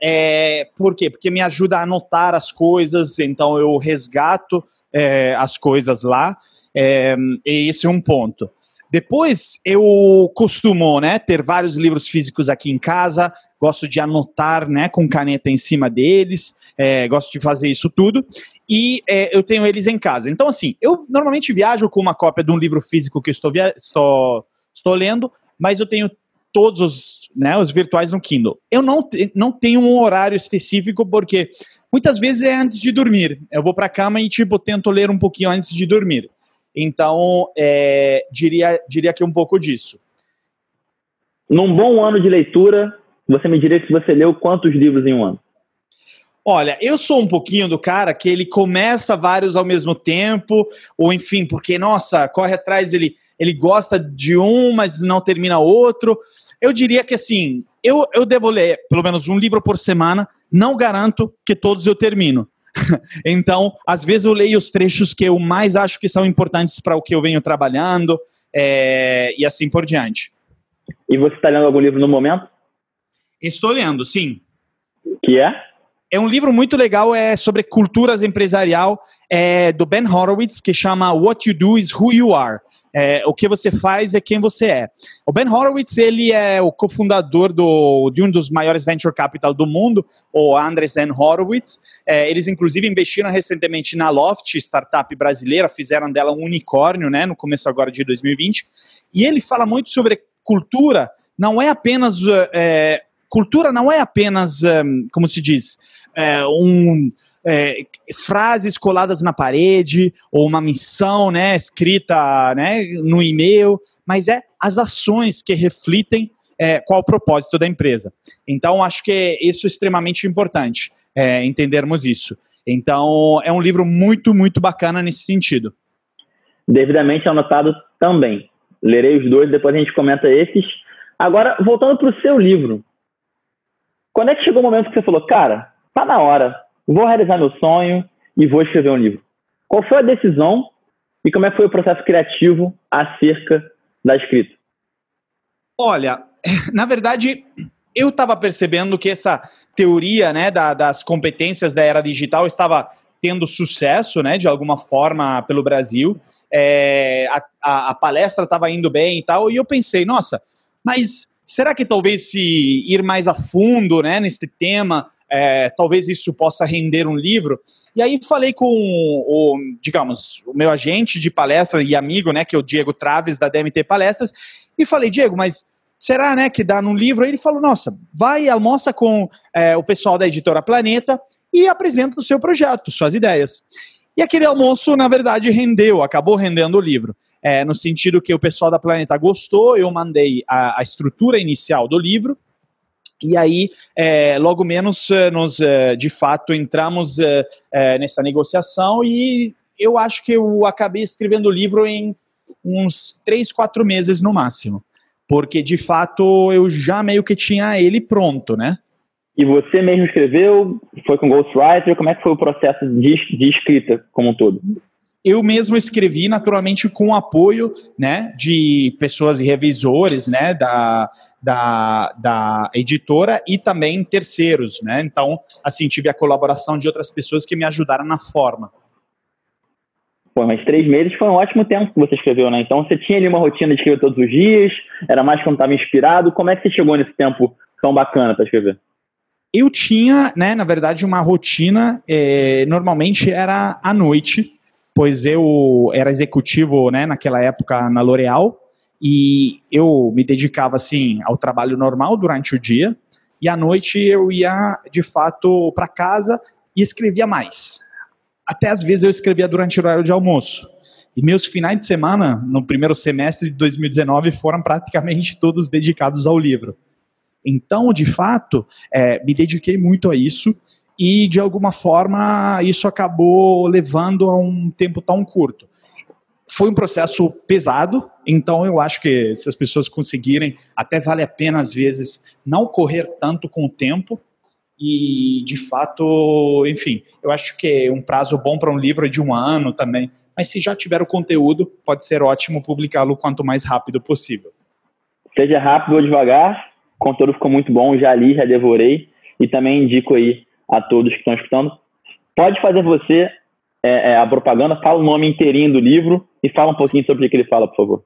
[SPEAKER 2] É, por quê? Porque me ajuda a anotar as coisas, então eu resgato é, as coisas lá. É, esse é um ponto. Depois, eu costumo né, ter vários livros físicos aqui em casa, gosto de anotar né, com caneta em cima deles, é, gosto de fazer isso tudo, e é, eu tenho eles em casa. Então, assim, eu normalmente viajo com uma cópia de um livro físico que estou, estou, estou lendo, mas eu tenho todos os, né, os virtuais no Kindle. Eu não, não tenho um horário específico, porque muitas vezes é antes de dormir. Eu vou para a cama e, tipo, tento ler um pouquinho antes de dormir. Então, é, diria, diria que um pouco disso.
[SPEAKER 1] Num bom ano de leitura, você me diria que você leu quantos livros em um ano?
[SPEAKER 2] Olha, eu sou um pouquinho do cara que ele começa vários ao mesmo tempo, ou enfim, porque, nossa, corre atrás, ele, ele gosta de um, mas não termina outro. Eu diria que, assim, eu, eu devo ler pelo menos um livro por semana, não garanto que todos eu termino. então, às vezes eu leio os trechos que eu mais acho que são importantes para o que eu venho trabalhando. é, e assim por diante.
[SPEAKER 1] E você está lendo algum livro no momento?
[SPEAKER 2] Estou lendo, sim.
[SPEAKER 1] Que é?
[SPEAKER 2] É um livro muito legal, é sobre culturas empresarial, é do Ben Horowitz, que chama What You Do Is Who You Are. É, o que você faz é quem você é. O Ben Horowitz, ele é o cofundador do, de um dos maiores venture capital do mundo, o Andreessen Horowitz. É, eles, inclusive, investiram recentemente na Loft, startup brasileira, fizeram dela um unicórnio, né, no começo agora de 2020. E ele fala muito sobre cultura, não é apenas... É, cultura não é apenas, como se diz, é, um é, frases coladas na parede ou uma missão, né, escrita, né, no e-mail, mas é as ações que refletem é, qual o propósito da empresa. Então, acho que isso é extremamente importante, é, entendermos isso. Então, é um livro muito, muito bacana nesse sentido.
[SPEAKER 1] Devidamente anotado também. Lerei os dois, depois a gente comenta esses. Agora, voltando para o seu livro. Quando é que chegou o momento que você falou, cara, tá na hora, vou realizar meu sonho e vou escrever um livro. Qual foi a decisão e como é que foi o processo criativo acerca da escrita?
[SPEAKER 2] Olha, na verdade, eu estava percebendo que essa teoria né, da, das competências da era digital estava tendo sucesso, né, de alguma forma, pelo Brasil. É, a, a, a, palestra estava indo bem e tal, e eu pensei, nossa, mas será que talvez se ir mais a fundo né, nesse tema é, talvez isso possa render um livro. E aí falei com o, digamos, o meu agente de palestra e amigo, né, que é o Diego Traves, da DMT Palestras, e falei, Diego, mas será, né, que dá num livro? Aí ele falou, nossa, vai, almoça com é, o pessoal da editora Planeta e apresenta o seu projeto, suas ideias. E aquele almoço, na verdade, rendeu, acabou rendendo o livro. É, no sentido que o pessoal da Planeta gostou, eu mandei a, a estrutura inicial do livro, e aí, é, logo menos, é, nós é, de fato entramos é, é, nessa negociação e eu acho que eu acabei escrevendo o livro em uns três, quatro meses no máximo. Porque de fato eu já meio que tinha ele pronto, né?
[SPEAKER 1] E você mesmo escreveu? Foi com Ghostwriter? Como é que foi o processo de, de escrita como um todo?
[SPEAKER 2] Eu mesmo escrevi naturalmente com apoio né, de pessoas e revisores né, da, da, da editora e também terceiros. Né? Então, assim, tive a colaboração de outras pessoas que me ajudaram na forma.
[SPEAKER 1] Pô, mas três meses foi um ótimo tempo que você escreveu, né? Então você tinha ali uma rotina de escrever todos os dias, era mais quando estava inspirado. Como é que você chegou nesse tempo tão bacana para escrever?
[SPEAKER 2] Eu tinha, né, na verdade, uma rotina, é, normalmente era à noite, pois eu era executivo né, naquela época na L'Oréal e eu me dedicava assim ao trabalho normal durante o dia e à noite eu ia de fato para casa e escrevia mais. Até às vezes eu escrevia durante o horário de almoço. E meus finais de semana, no primeiro semestre de 2019, foram praticamente todos dedicados ao livro. Então, de fato, é, me dediquei muito a isso e de alguma forma isso acabou levando a um tempo tão curto. Foi um processo pesado, então eu acho que se as pessoas conseguirem, até vale a pena às vezes não correr tanto com o tempo e de fato, enfim, eu acho que um prazo bom para um livro é de um ano também, mas se já tiver o conteúdo, pode ser ótimo publicá-lo quanto mais rápido possível.
[SPEAKER 1] Seja rápido ou devagar, o conteúdo ficou muito bom, já li, já devorei e também indico aí a todos que estão escutando. Pode fazer você é, é, a propaganda, fala o nome inteirinho do livro e fala um pouquinho sobre o que ele fala, por favor.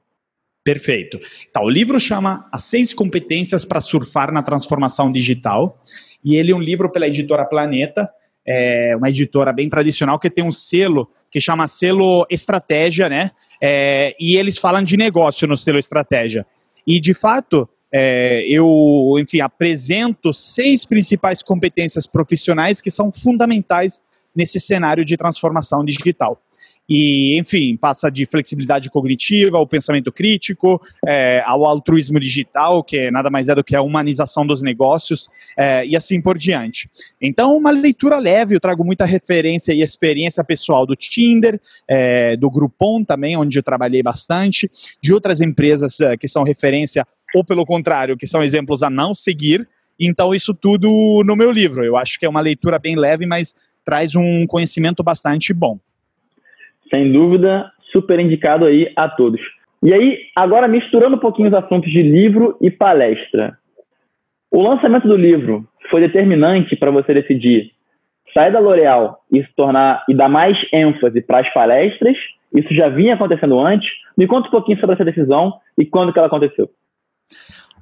[SPEAKER 2] Perfeito. Então, o livro chama As Seis Competências para Surfar na Transformação Digital. E ele é um livro pela editora Planeta, é uma editora bem tradicional que tem um selo que chama selo Estratégia, né? É, e eles falam de negócio no selo Estratégia. E, de fato, é, eu, enfim, apresento seis principais competências profissionais que são fundamentais nesse cenário de transformação digital. E, enfim, passa de flexibilidade cognitiva ao pensamento crítico, é, ao altruísmo digital, que nada mais é do que a humanização dos negócios, é, e assim por diante. Então, uma leitura leve, eu trago muita referência e experiência pessoal do Tinder, é, do Groupon também, onde eu trabalhei bastante, de outras empresas é, que são referência ou pelo contrário, que são exemplos a não seguir. Então, isso tudo no meu livro. Eu acho que é uma leitura bem leve, mas traz um conhecimento bastante bom.
[SPEAKER 1] Sem dúvida, super indicado aí a todos. E aí, agora misturando um pouquinho os assuntos de livro e palestra. O lançamento do livro foi determinante para você decidir sair da L'Oréal e se tornar e dar mais ênfase para as palestras? Isso já vinha acontecendo antes? Me conta um pouquinho sobre essa decisão e quando que ela aconteceu.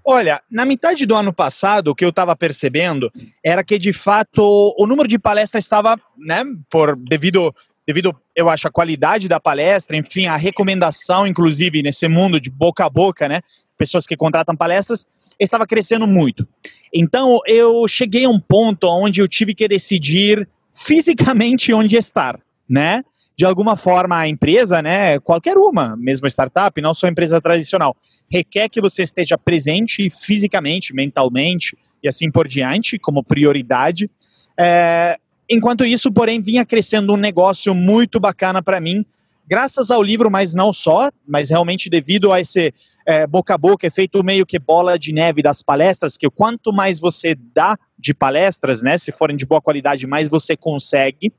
[SPEAKER 2] Olha, na metade do ano passado, o que eu estava percebendo era que, de fato, o número de palestras estava, né, por devido, devido, eu acho, à qualidade da palestra, enfim, a recomendação, inclusive, nesse mundo de boca a boca, né, pessoas que contratam palestras, estava crescendo muito. Então, eu cheguei a um ponto onde eu tive que decidir fisicamente onde estar, né? De alguma forma, a empresa, né, qualquer uma, mesmo startup, não só empresa tradicional, requer que você esteja presente fisicamente, mentalmente e assim por diante, como prioridade. É, enquanto isso, porém, vinha crescendo um negócio muito bacana para mim, graças ao livro, mas não só, mas realmente devido a esse é, boca a boca, é feito meio que bola de neve das palestras, que quanto mais você dá de palestras, né, se forem de boa qualidade, mais você consegue,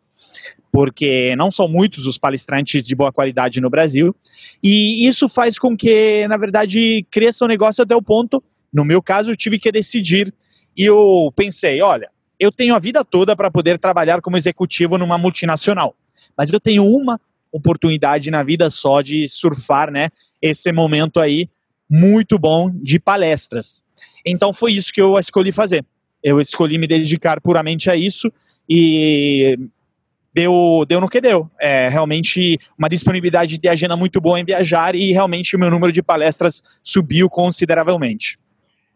[SPEAKER 2] porque não são muitos os palestrantes de boa qualidade no Brasil, e isso faz com que, na verdade, cresça o negócio até o ponto, no meu caso, eu tive que decidir, e eu pensei, olha, eu tenho a vida toda para poder trabalhar como executivo numa multinacional, mas eu tenho uma oportunidade na vida só de surfar, né, esse momento aí muito bom de palestras. Então foi isso que eu escolhi fazer. Eu escolhi me dedicar puramente a isso e deu, deu no que deu. É realmente uma disponibilidade de agenda muito boa em viajar e realmente o meu número de palestras subiu consideravelmente.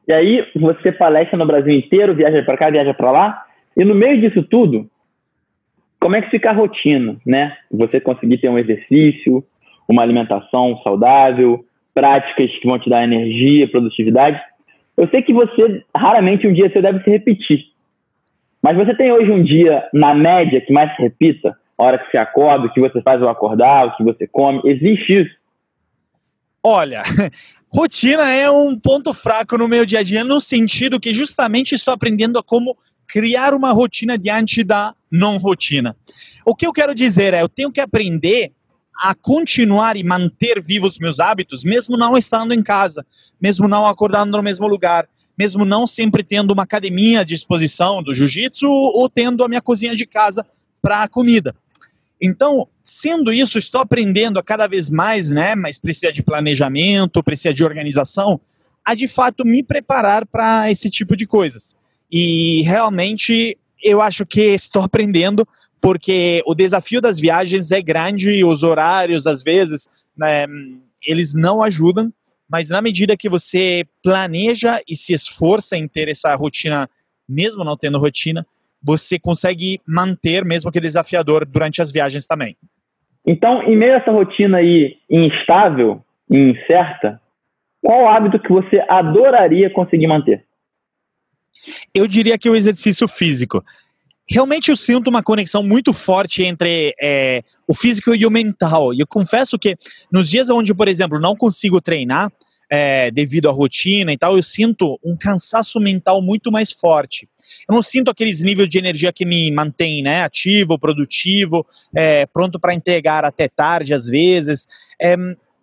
[SPEAKER 1] E aí você palestra no Brasil inteiro, viaja para cá, viaja para lá, e no meio disso tudo, como é que fica a rotina, né? Você conseguir ter um exercício, uma alimentação saudável, práticas que vão te dar energia, produtividade. Eu sei que você, raramente um dia você deve se repetir. Mas você tem hoje um dia, na média, que mais se repita? A hora que você acorda, o que você faz ao acordar, o que você come. Existe isso?
[SPEAKER 2] Olha, rotina é um ponto fraco no meu dia a dia, no sentido que justamente estou aprendendo a como criar uma rotina diante da não rotina. O que eu quero dizer é, eu tenho que aprender a continuar e manter vivos meus hábitos, mesmo não estando em casa, mesmo não acordando no mesmo lugar, mesmo não sempre tendo uma academia à disposição do jiu-jitsu ou tendo a minha cozinha de casa para a comida. Então, sendo isso, estou aprendendo a cada vez mais, né? Mas precisa de planejamento, precisa de organização, a de fato me preparar para esse tipo de coisas. E realmente eu acho que estou aprendendo porque o desafio das viagens é grande, os horários, às vezes, né, eles não ajudam, mas na medida que você planeja e se esforça em ter essa rotina, mesmo não tendo rotina, você consegue manter, mesmo que desafiador, durante as viagens também.
[SPEAKER 1] Então, em meio a essa rotina aí instável, incerta, qual hábito que você adoraria conseguir manter?
[SPEAKER 2] Eu diria que o exercício físico realmente eu sinto uma conexão muito forte entre é, o físico e o mental. E eu confesso que nos dias onde, por exemplo, não consigo treinar é, devido à rotina e tal, eu sinto um cansaço mental muito mais forte. Eu não sinto aqueles níveis de energia que me mantém né, ativo, produtivo, é, pronto para entregar até tarde às vezes. É,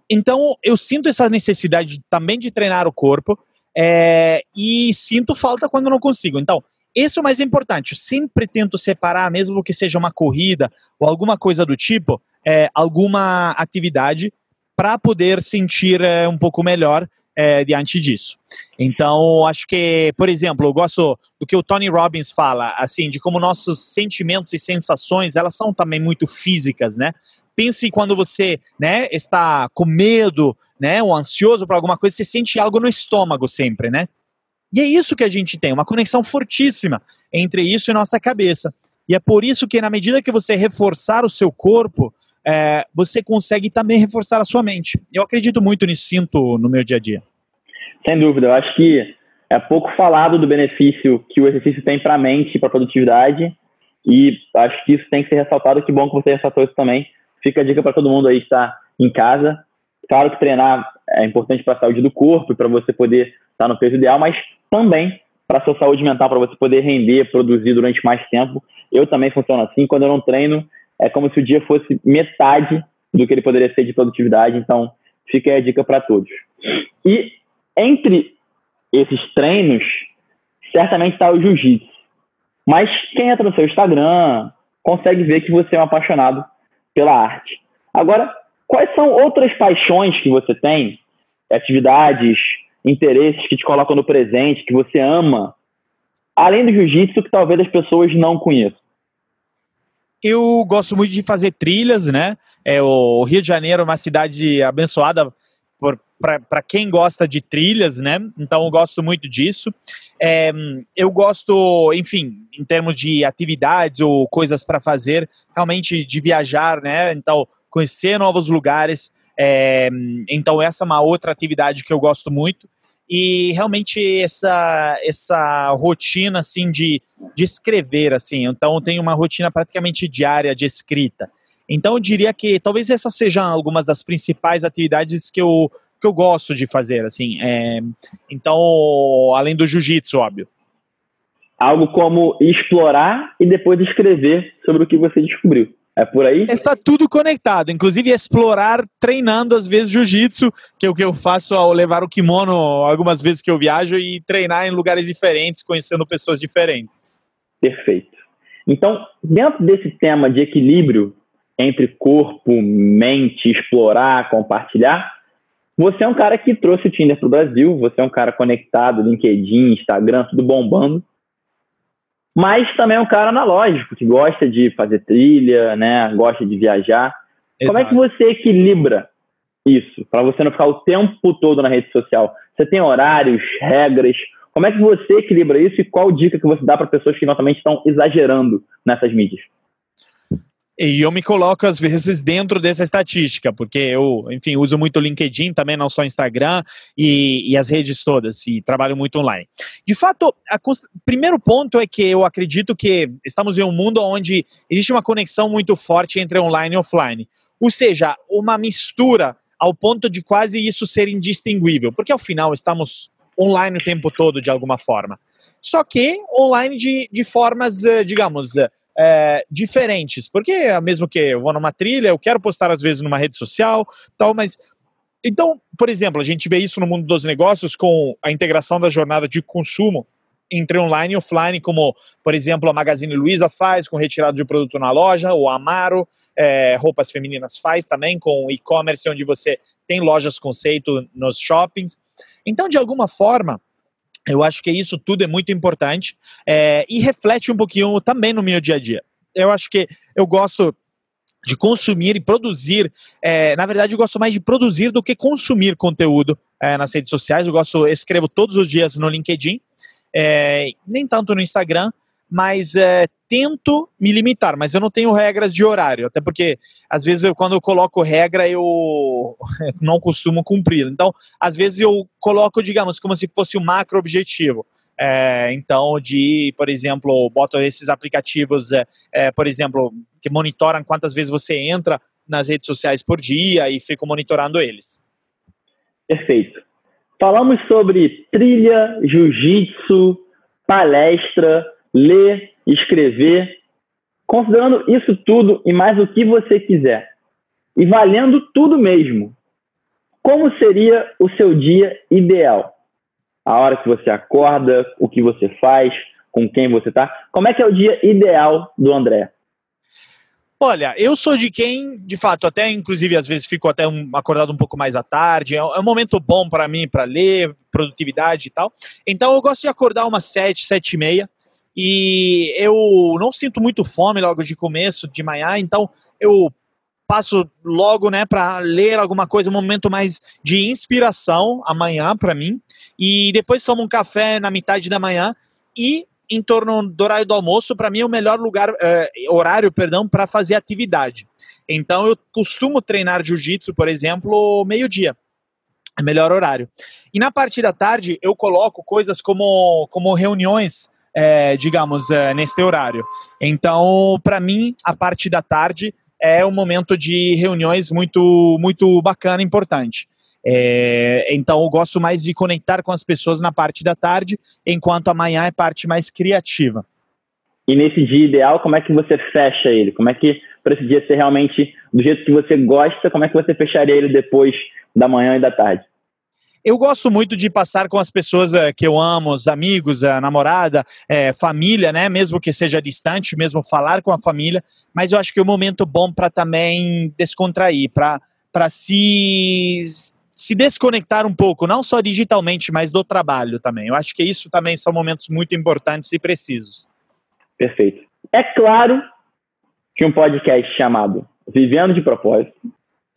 [SPEAKER 2] então eu sinto essa necessidade também de treinar o corpo. É, e sinto falta quando não consigo. Então, esse é o mais importante. Eu sempre tento separar, mesmo que seja uma corrida ou alguma coisa do tipo, é, alguma atividade para poder sentir é, um pouco melhor é, diante disso. Então, acho que, por exemplo, eu gosto do que o Tony Robbins fala, assim, de como nossos sentimentos e sensações, elas são também muito físicas, né? Pense quando você, né, está com medo, né, ou ansioso por alguma coisa, você sente algo no estômago sempre, né? E é isso que a gente tem, uma conexão fortíssima entre isso e nossa cabeça. E é por isso que, na medida que você reforçar o seu corpo, é, você consegue também reforçar a sua mente. Eu acredito muito nisso, sinto no meu dia a dia.
[SPEAKER 1] Sem dúvida, eu acho que é pouco falado do benefício que o exercício tem para a mente e para a produtividade, e acho que isso tem que ser ressaltado. Que bom que você ressaltou isso também. Fica a dica para todo mundo aí que está em casa. Claro que treinar é importante para a saúde do corpo, para você poder estar no peso ideal, mas também para sua saúde mental, para você poder render, produzir durante mais tempo. Eu também funciono assim. Quando eu não treino, é como se o dia fosse metade do que ele poderia ser de produtividade. Então, Fica a dica para todos. E entre esses treinos, certamente está o jiu-jitsu. Mas quem entra no seu Instagram consegue ver que você é um apaixonado pela arte. Agora, quais são outras paixões que você tem, atividades, interesses que te colocam no presente, que você ama, além do jiu-jitsu, que talvez as pessoas não conheçam?
[SPEAKER 2] Eu gosto muito de fazer trilhas, né? É, o Rio de Janeiro é uma cidade abençoada para quem gosta de trilhas, né? Então eu gosto muito disso. É, eu gosto, enfim, em termos de atividades ou coisas para fazer, realmente de viajar, né? Então conhecer novos lugares. É, então essa é uma outra atividade que eu gosto muito e realmente essa essa rotina assim de, de escrever assim então eu tenho uma rotina praticamente diária de escrita então eu diria que talvez essas sejam algumas das principais atividades que eu que eu gosto de fazer, assim. É, então, além do jiu-jitsu, óbvio.
[SPEAKER 1] Algo como explorar e depois escrever sobre o que você descobriu. É por aí?
[SPEAKER 2] Está tudo conectado, inclusive explorar treinando às vezes jiu-jitsu, que é o que eu faço ao levar o kimono algumas vezes que eu viajo e treinar em lugares diferentes, conhecendo pessoas diferentes.
[SPEAKER 1] Perfeito. Então, dentro desse tema de equilíbrio entre corpo, mente, explorar, compartilhar, você é um cara que trouxe o Tinder para o Brasil, você é um cara conectado, LinkedIn, Instagram, tudo bombando. Mas também é um cara analógico, que gosta de fazer trilha, né? Gosta de viajar. Exato. Como é que você equilibra isso, para você não ficar o tempo todo na rede social? Você tem horários, regras? Como é que você equilibra isso e qual dica que você dá para pessoas que eventualmente estão exagerando nessas mídias?
[SPEAKER 2] E eu me coloco, às vezes, dentro dessa estatística, porque eu, enfim, uso muito o LinkedIn também, não só Instagram e, e as redes todas, e trabalho muito online. De fato, o primeiro ponto é que eu acredito que estamos em um mundo onde existe uma conexão muito forte entre online e offline. Ou seja, uma mistura ao ponto de quase isso ser indistinguível, porque ao final estamos online o tempo todo de alguma forma. Só que online de, de formas, eh, digamos, eh, é, diferentes. Porque é mesmo que eu vou numa trilha, eu quero postar às vezes numa rede social, tal, mas então, por exemplo, a gente vê isso no mundo dos negócios com a integração da jornada de consumo entre online e offline, como, por exemplo, a Magazine Luiza faz com retirada de produto na loja, o Amaro, é, roupas femininas faz também com e-commerce, onde você tem lojas conceito nos shoppings. Então, de alguma forma, eu acho que isso tudo é muito importante é, e reflete um pouquinho também no meu dia a dia. Eu acho que eu gosto de consumir e produzir. É, na verdade, eu gosto mais de produzir do que consumir conteúdo é, nas redes sociais. Eu gosto, eu escrevo todos os dias no LinkedIn, nem tanto no Instagram, mas é, tento me limitar, mas eu não tenho regras de horário, até porque às vezes eu, quando eu coloco regra eu não costumo cumprir. Então, às vezes eu coloco, digamos, como se fosse um macro objetivo. É, então, de, por exemplo, boto esses aplicativos, é, é, por exemplo, que monitoram quantas vezes você entra nas redes sociais por dia e fico monitorando eles.
[SPEAKER 1] Perfeito. Falamos sobre trilha, jiu-jitsu, palestra, ler, escrever, considerando isso tudo e mais o que você quiser, e valendo tudo mesmo. Como seria o seu dia ideal? A hora que você acorda, o que você faz, com quem você está? Como é que é o dia ideal do André?
[SPEAKER 2] Olha, eu sou de quem, de fato, até inclusive às vezes fico até um, acordado um pouco mais à tarde. É, é um momento bom para mim para ler, produtividade e tal. Então eu gosto de acordar umas sete, sete e meia. E eu não sinto muito fome logo de começo, de manhã, então eu passo logo, né, para ler alguma coisa, um momento mais de inspiração amanhã para mim, e depois tomo um café na metade da manhã e em torno do horário do almoço, para mim é o melhor lugar, eh, horário, perdão, para fazer atividade. Então eu costumo treinar jiu-jitsu, por exemplo, meio-dia. É melhor horário. E na parte da tarde eu coloco coisas como, como reuniões é, digamos, é, neste horário. Então, para mim, a parte da tarde é um momento de reuniões muito, muito bacana, importante. É, então, eu gosto mais de conectar com as pessoas na parte da tarde, enquanto amanhã é parte mais criativa.
[SPEAKER 1] E nesse dia ideal, como é que você fecha ele? Como é que para esse dia ser realmente do jeito que você gosta, como é que você fecharia ele depois da manhã e da tarde?
[SPEAKER 2] Eu gosto muito de passar com as pessoas eh, que eu amo, os amigos, a namorada, é, família, né? Mesmo que seja distante, mesmo falar com a família. Mas eu acho que é um momento bom para também descontrair, para se se desconectar um pouco, não só digitalmente, mas do trabalho também. Eu acho que isso também são momentos muito importantes e precisos.
[SPEAKER 1] Perfeito. É claro que um podcast chamado Vivendo de Propósito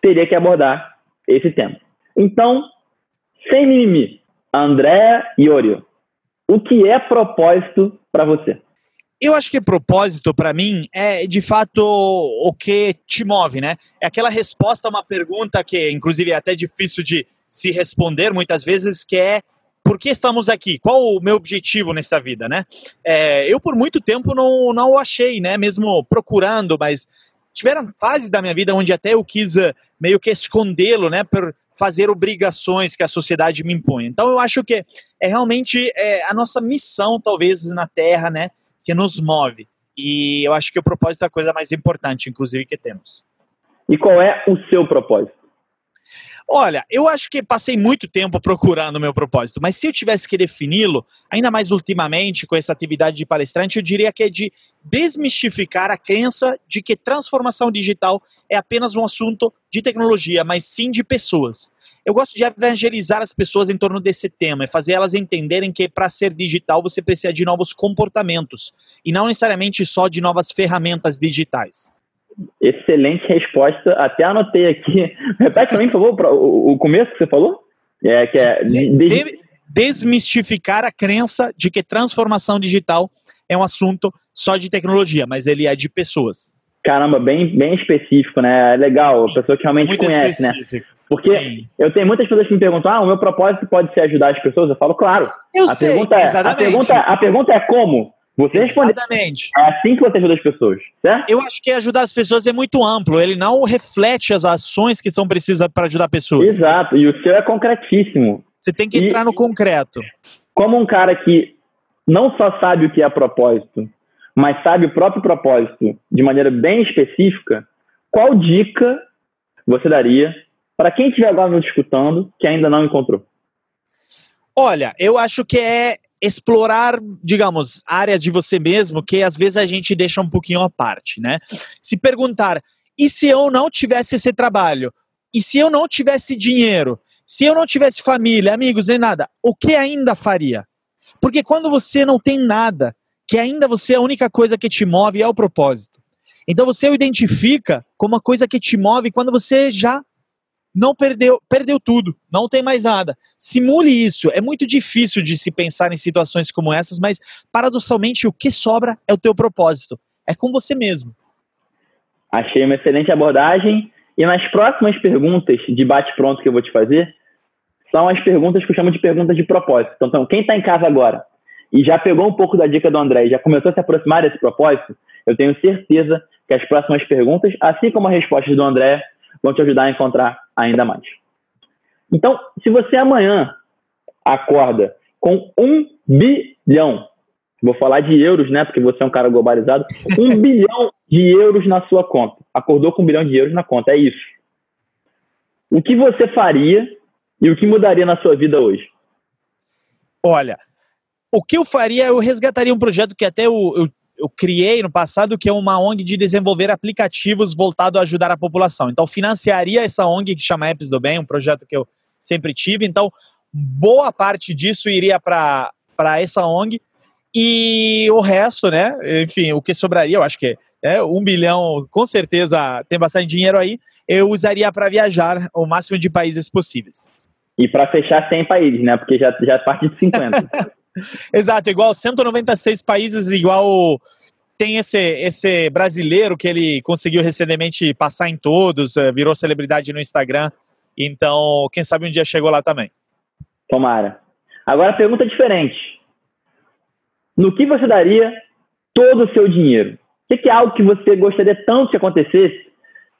[SPEAKER 1] teria que abordar esse tema. Então, sem mimimi, André Iorio, o que é propósito para você?
[SPEAKER 2] Eu acho que propósito, para mim, é de fato o que te move, né? É aquela resposta a uma pergunta que, inclusive, é até difícil de se responder muitas vezes, que é por que estamos aqui? Qual o meu objetivo nessa vida, né? É, eu, por muito tempo, não, não o achei, né? Mesmo procurando, mas tiveram fases da minha vida onde até eu quis eh, meio que escondê-lo, né? Por fazer obrigações que a sociedade me impõe. Então, eu acho que é realmente é, a nossa missão, talvez, na Terra, né? que nos move. E eu acho que o propósito é a coisa mais importante, inclusive, que temos.
[SPEAKER 1] E qual é o seu propósito?
[SPEAKER 2] Olha, eu acho que passei muito tempo procurando o meu propósito, mas se eu tivesse que defini-lo, ainda mais ultimamente com essa atividade de palestrante, eu diria que é de desmistificar a crença de que transformação digital é apenas um assunto de tecnologia, mas sim de pessoas. Eu gosto de evangelizar as pessoas em torno desse tema e fazer elas entenderem que para ser digital você precisa de novos comportamentos e não necessariamente só de novas ferramentas digitais.
[SPEAKER 1] Excelente resposta, até anotei aqui. Repete para mim, por favor, o começo que você falou?
[SPEAKER 2] É, que é de... desmistificar a crença de que transformação digital é um assunto só de tecnologia, mas ele é de pessoas.
[SPEAKER 1] Caramba, bem, bem específico, né? É legal, a pessoa que realmente Muito conhece, né? específico. né? Porque Sim. eu tenho muitas pessoas que me perguntam: ah, o meu propósito pode ser ajudar as pessoas? Eu falo, claro.
[SPEAKER 2] Eu a sei, pergunta
[SPEAKER 1] é, a pergunta, a pergunta é como? Você
[SPEAKER 2] Exatamente.
[SPEAKER 1] É assim que você ajuda as pessoas, certo?
[SPEAKER 2] Eu acho que ajudar as pessoas é muito amplo. Ele não reflete as ações que são precisas para ajudar pessoas.
[SPEAKER 1] Exato. E o seu é concretíssimo.
[SPEAKER 2] Você tem que entrar e, no concreto.
[SPEAKER 1] Como um cara que não só sabe o que é propósito, mas sabe o próprio propósito de maneira bem específica, qual dica você daria para quem estiver agora nos escutando que ainda não encontrou?
[SPEAKER 2] Olha, eu acho que é explorar, digamos, áreas de você mesmo que às vezes a gente deixa um pouquinho à parte, né? Se perguntar, e se eu não tivesse esse trabalho? E se eu não tivesse dinheiro? Se eu não tivesse família, amigos, nem nada, o que ainda faria? Porque quando você não tem nada, que ainda você a única coisa que te move é o propósito. Então você o identifica como uma coisa que te move quando você já não perdeu, perdeu tudo, não tem mais nada. Simule isso. É muito difícil de se pensar em situações como essas, mas paradoxalmente o que sobra é o teu propósito. É com você mesmo.
[SPEAKER 1] Achei uma excelente abordagem. E nas próximas perguntas de bate-pronto que eu vou te fazer, são as perguntas que eu chamo de perguntas de propósito. Então, então quem está em casa agora e já pegou um pouco da dica do André e já começou a se aproximar desse propósito, eu tenho certeza que as próximas perguntas, assim como a resposta do André, vão te ajudar a encontrar ainda mais. Então, se você amanhã acorda com um bilhão, vou falar de euros, né? Porque você é um cara globalizado, um bilhão de euros na sua conta. Acordou com um bilhão de euros na conta, é isso. O que você faria e o que mudaria na sua vida hoje?
[SPEAKER 2] Olha, o que eu faria, eu resgataria um projeto que até eu, eu eu criei no passado, que é uma ONG de desenvolver aplicativos voltado a ajudar a população. Então, financiaria essa ONG que chama Apps do Bem, um projeto que eu sempre tive. Então, boa parte disso iria para essa ONG. E o resto, né? Enfim, o que sobraria, eu acho que é um bilhão, com certeza tem bastante dinheiro aí, eu usaria para viajar o máximo de países possíveis.
[SPEAKER 1] E para fechar 100 países, né? Porque já, já parte de 50.
[SPEAKER 2] Exato, igual 196 países, igual tem esse, esse brasileiro que ele conseguiu recentemente passar em todos, eh, virou celebridade no Instagram. Então, quem sabe um dia chegou lá também.
[SPEAKER 1] Tomara. Agora, pergunta diferente. No que você daria todo o seu dinheiro? O que é algo que você gostaria tanto que acontecesse?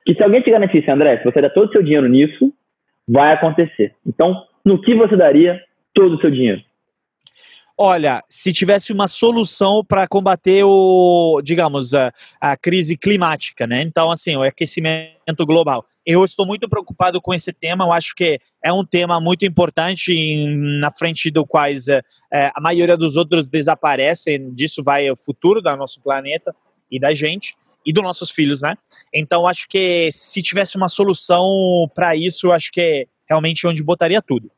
[SPEAKER 1] Que se alguém te garantisse, André, se você der todo o seu dinheiro nisso, vai acontecer. Então, no que você daria todo o seu dinheiro?
[SPEAKER 2] Olha, se tivesse uma solução para combater o, digamos, a, a, crise climática, né? Então, assim, o aquecimento global. Eu estou muito preocupado com esse tema. Eu acho que é um tema muito importante em, na frente do quais é, a maioria dos outros desaparecem. Disso vai o futuro do nosso planeta e da gente e dos nossos filhos, né? Então, acho que se tivesse uma solução para isso, acho que é realmente onde botaria tudo.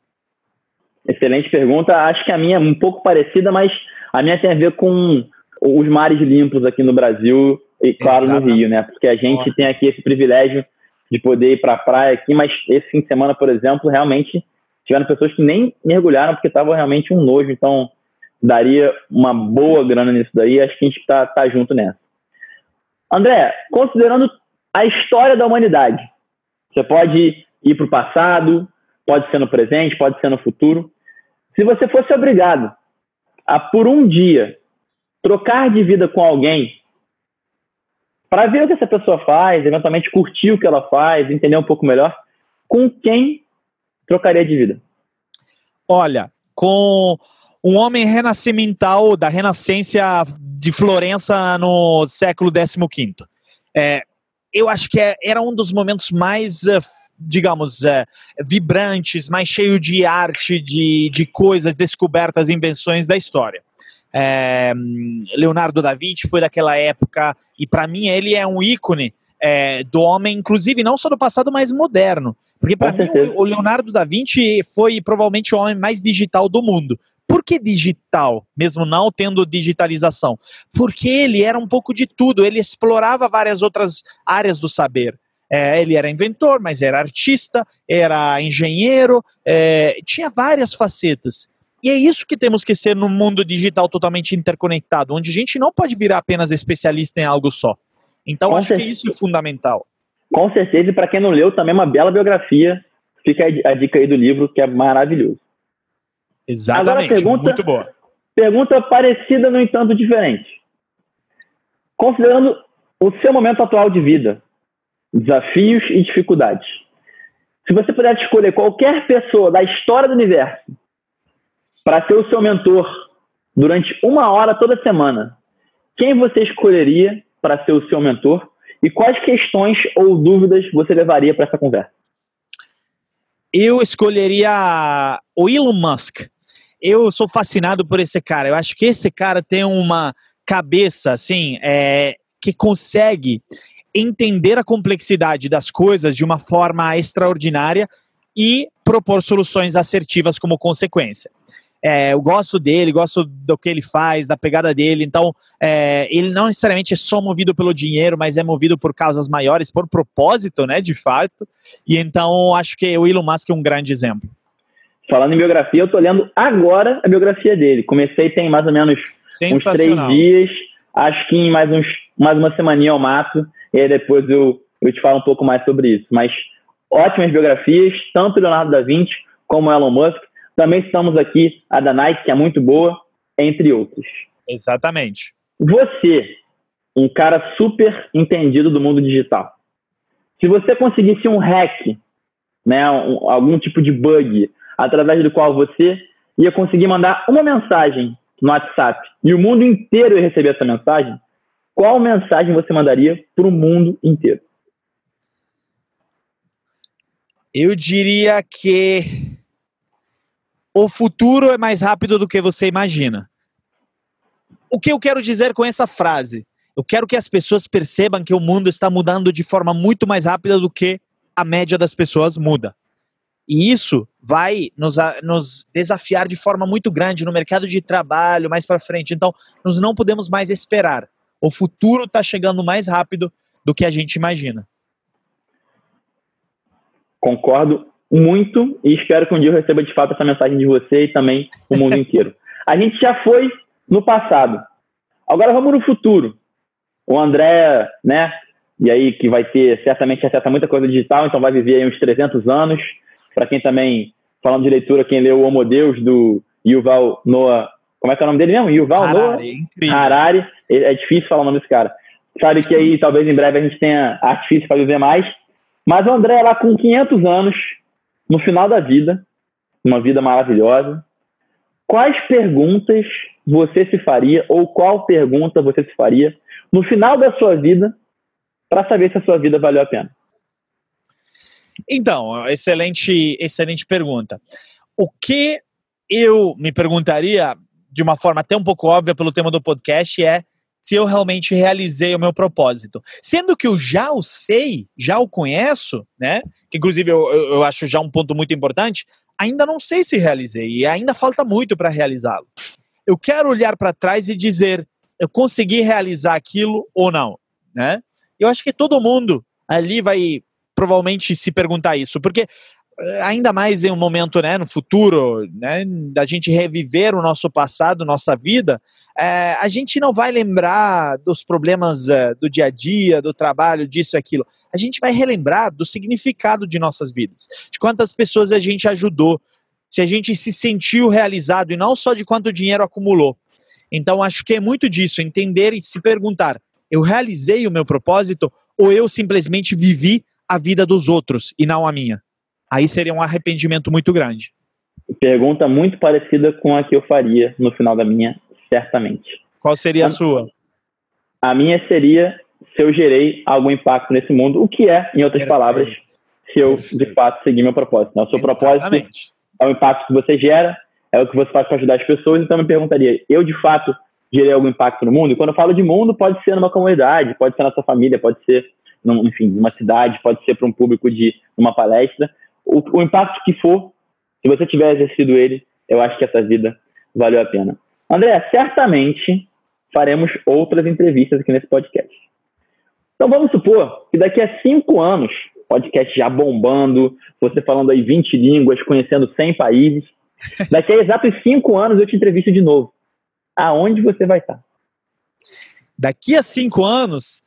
[SPEAKER 1] Excelente pergunta. Acho que a minha é um pouco parecida, mas a minha tem a ver com os mares limpos aqui no Brasil e, claro, no Rio, né? Porque a gente tem aqui esse privilégio de poder ir para a praia aqui, mas esse fim de semana, por exemplo, realmente tiveram pessoas que nem mergulharam porque estava realmente um nojo. Então, daria uma boa grana nisso daí. Acho que a gente está tá junto nessa. André, considerando a história da humanidade, você pode ir para o passado, pode ser no presente, pode ser no futuro. Se você fosse obrigado a, por um dia, trocar de vida com alguém, para ver o que essa pessoa faz, eventualmente curtir o que ela faz, entender um pouco melhor, com quem trocaria de vida?
[SPEAKER 2] Olha, com um homem renascimental da Renascença de Florença no século XV. É, eu acho que é, era um dos momentos mais, uh, digamos, uh, vibrantes, mais cheio de arte, de, de coisas, descobertas, invenções da história. É, Leonardo da Vinci foi daquela época e para mim ele é um ícone é, do homem, inclusive não só do passado, mas moderno. Porque para mim o Leonardo da Vinci foi provavelmente o homem mais digital do mundo. Por que digital, mesmo não tendo digitalização? Porque ele era um pouco de tudo, ele explorava várias outras áreas do saber. É, ele era inventor, mas era artista, era engenheiro, é, tinha várias facetas. E é isso que temos que ser no mundo digital totalmente interconectado, onde a gente não pode virar apenas especialista em algo só. Então, Com acho certeza. que isso é fundamental.
[SPEAKER 1] Com certeza, e para quem não leu, também é uma bela biografia. Fica a dica aí do livro, que é maravilhoso.
[SPEAKER 2] Exatamente. Agora, pergunta, muito boa.
[SPEAKER 1] Pergunta parecida, no entanto, diferente. Considerando o seu momento atual de vida, desafios e dificuldades, se você pudesse escolher qualquer pessoa da história do universo para ser o seu mentor durante uma hora toda semana, quem você escolheria para ser o seu mentor e quais questões ou dúvidas você levaria para essa conversa?
[SPEAKER 2] Eu escolheria o Elon Musk eu sou fascinado por esse cara. Eu acho que esse cara tem uma cabeça, assim, é, que consegue entender a complexidade das coisas de uma forma extraordinária e propor soluções assertivas como consequência. É, eu gosto dele, gosto do que ele faz, da pegada dele. Então, é, ele não necessariamente é só movido pelo dinheiro, mas é movido por causas maiores, por propósito, né, de fato. E então, acho que o Elon Musk é um grande exemplo.
[SPEAKER 1] Falando em biografia, eu tô lendo agora a biografia dele. Comecei tem mais ou menos uns três dias. Acho que em mais, uns, mais uma semaninha eu mato. E aí depois eu, eu te falo um pouco mais sobre isso. Mas ótimas biografias, tanto Leonardo da Vinci como Elon Musk. Também estamos aqui a da Nike, que é muito boa, entre outros.
[SPEAKER 2] Exatamente.
[SPEAKER 1] Você, um cara super entendido do mundo digital. Se você conseguisse um hack, né, um, algum tipo de bug, através do qual você ia conseguir mandar uma mensagem no WhatsApp e o mundo inteiro ia receber essa mensagem, qual mensagem você mandaria para o mundo inteiro?
[SPEAKER 2] Eu diria que o futuro é mais rápido do que você imagina. O que eu quero dizer com essa frase? Eu quero que as pessoas percebam que o mundo está mudando de forma muito mais rápida do que a média das pessoas muda. E isso vai nos, nos desafiar de forma muito grande no mercado de trabalho mais para frente. Então, nós não podemos mais esperar. O futuro está chegando mais rápido do que a gente imagina.
[SPEAKER 1] Concordo muito e espero que um dia eu receba de fato essa mensagem de você e também o mundo inteiro. A gente já foi no passado. Agora vamos no futuro. O André, né? E aí que vai ter certamente acesso a muita coisa digital, então vai viver aí uns 300 anos para quem também, falando de leitura, quem leu o Homo Deus, do Yuval Noah, como é que é o nome dele mesmo? Yuval Harari, Noah Harari. É difícil falar o nome desse cara. Sabe que aí talvez em breve a gente tenha artifício para viver mais. Mas o André lá com 500 anos, no final da vida, uma vida maravilhosa, quais perguntas você se faria ou qual pergunta você se faria no final da sua vida para saber se a sua vida valeu a pena?
[SPEAKER 2] Então, excelente, excelente pergunta. O que eu me perguntaria, de uma forma até um pouco óbvia pelo tema do podcast, é se eu realmente realizei o meu propósito. Sendo que eu já o sei, já o conheço, né? Que inclusive eu, eu acho já um ponto muito importante, ainda não sei se realizei e ainda falta muito para realizá-lo. Eu quero olhar para trás e dizer, eu consegui realizar aquilo ou não, né? Eu acho que todo mundo ali vai provavelmente se perguntar isso, porque ainda mais em um momento, né, no futuro, né, da gente reviver o nosso passado, nossa vida, é, a gente não vai lembrar dos problemas é, do dia a dia, do trabalho, disso e aquilo. A gente vai relembrar do significado de nossas vidas, de quantas pessoas a gente ajudou, se a gente se sentiu realizado e não só de quanto dinheiro acumulou. Então, acho que é muito disso, entender e se perguntar: eu realizei o meu propósito ou eu simplesmente vivi a vida dos outros e não a minha. Aí seria um arrependimento muito grande.
[SPEAKER 1] Pergunta muito parecida com a que eu faria no final da minha, certamente.
[SPEAKER 2] Qual seria a, a sua?
[SPEAKER 1] A minha seria se eu gerei algum impacto nesse mundo, o que é, em outras Perfeito. palavras, se eu Perfeito. de fato seguir meu propósito. Né? O seu propósito é o impacto que você gera, é o que você faz para ajudar as pessoas, então eu me perguntaria, eu de fato gerei algum impacto no mundo? E quando eu falo de mundo, pode ser numa comunidade, pode ser na sua família, pode ser num, enfim, numa cidade, pode ser para um público de uma palestra. O, o, impacto que for, se você tiver exercido ele, eu acho que essa vida valeu a pena. André, certamente faremos outras entrevistas aqui nesse podcast. Então vamos supor que daqui a cinco anos, podcast já bombando, você falando aí 20 línguas, conhecendo 100 países, daqui a exatos cinco anos eu te entrevisto de novo. Aonde você vai estar?
[SPEAKER 2] Daqui a cinco anos,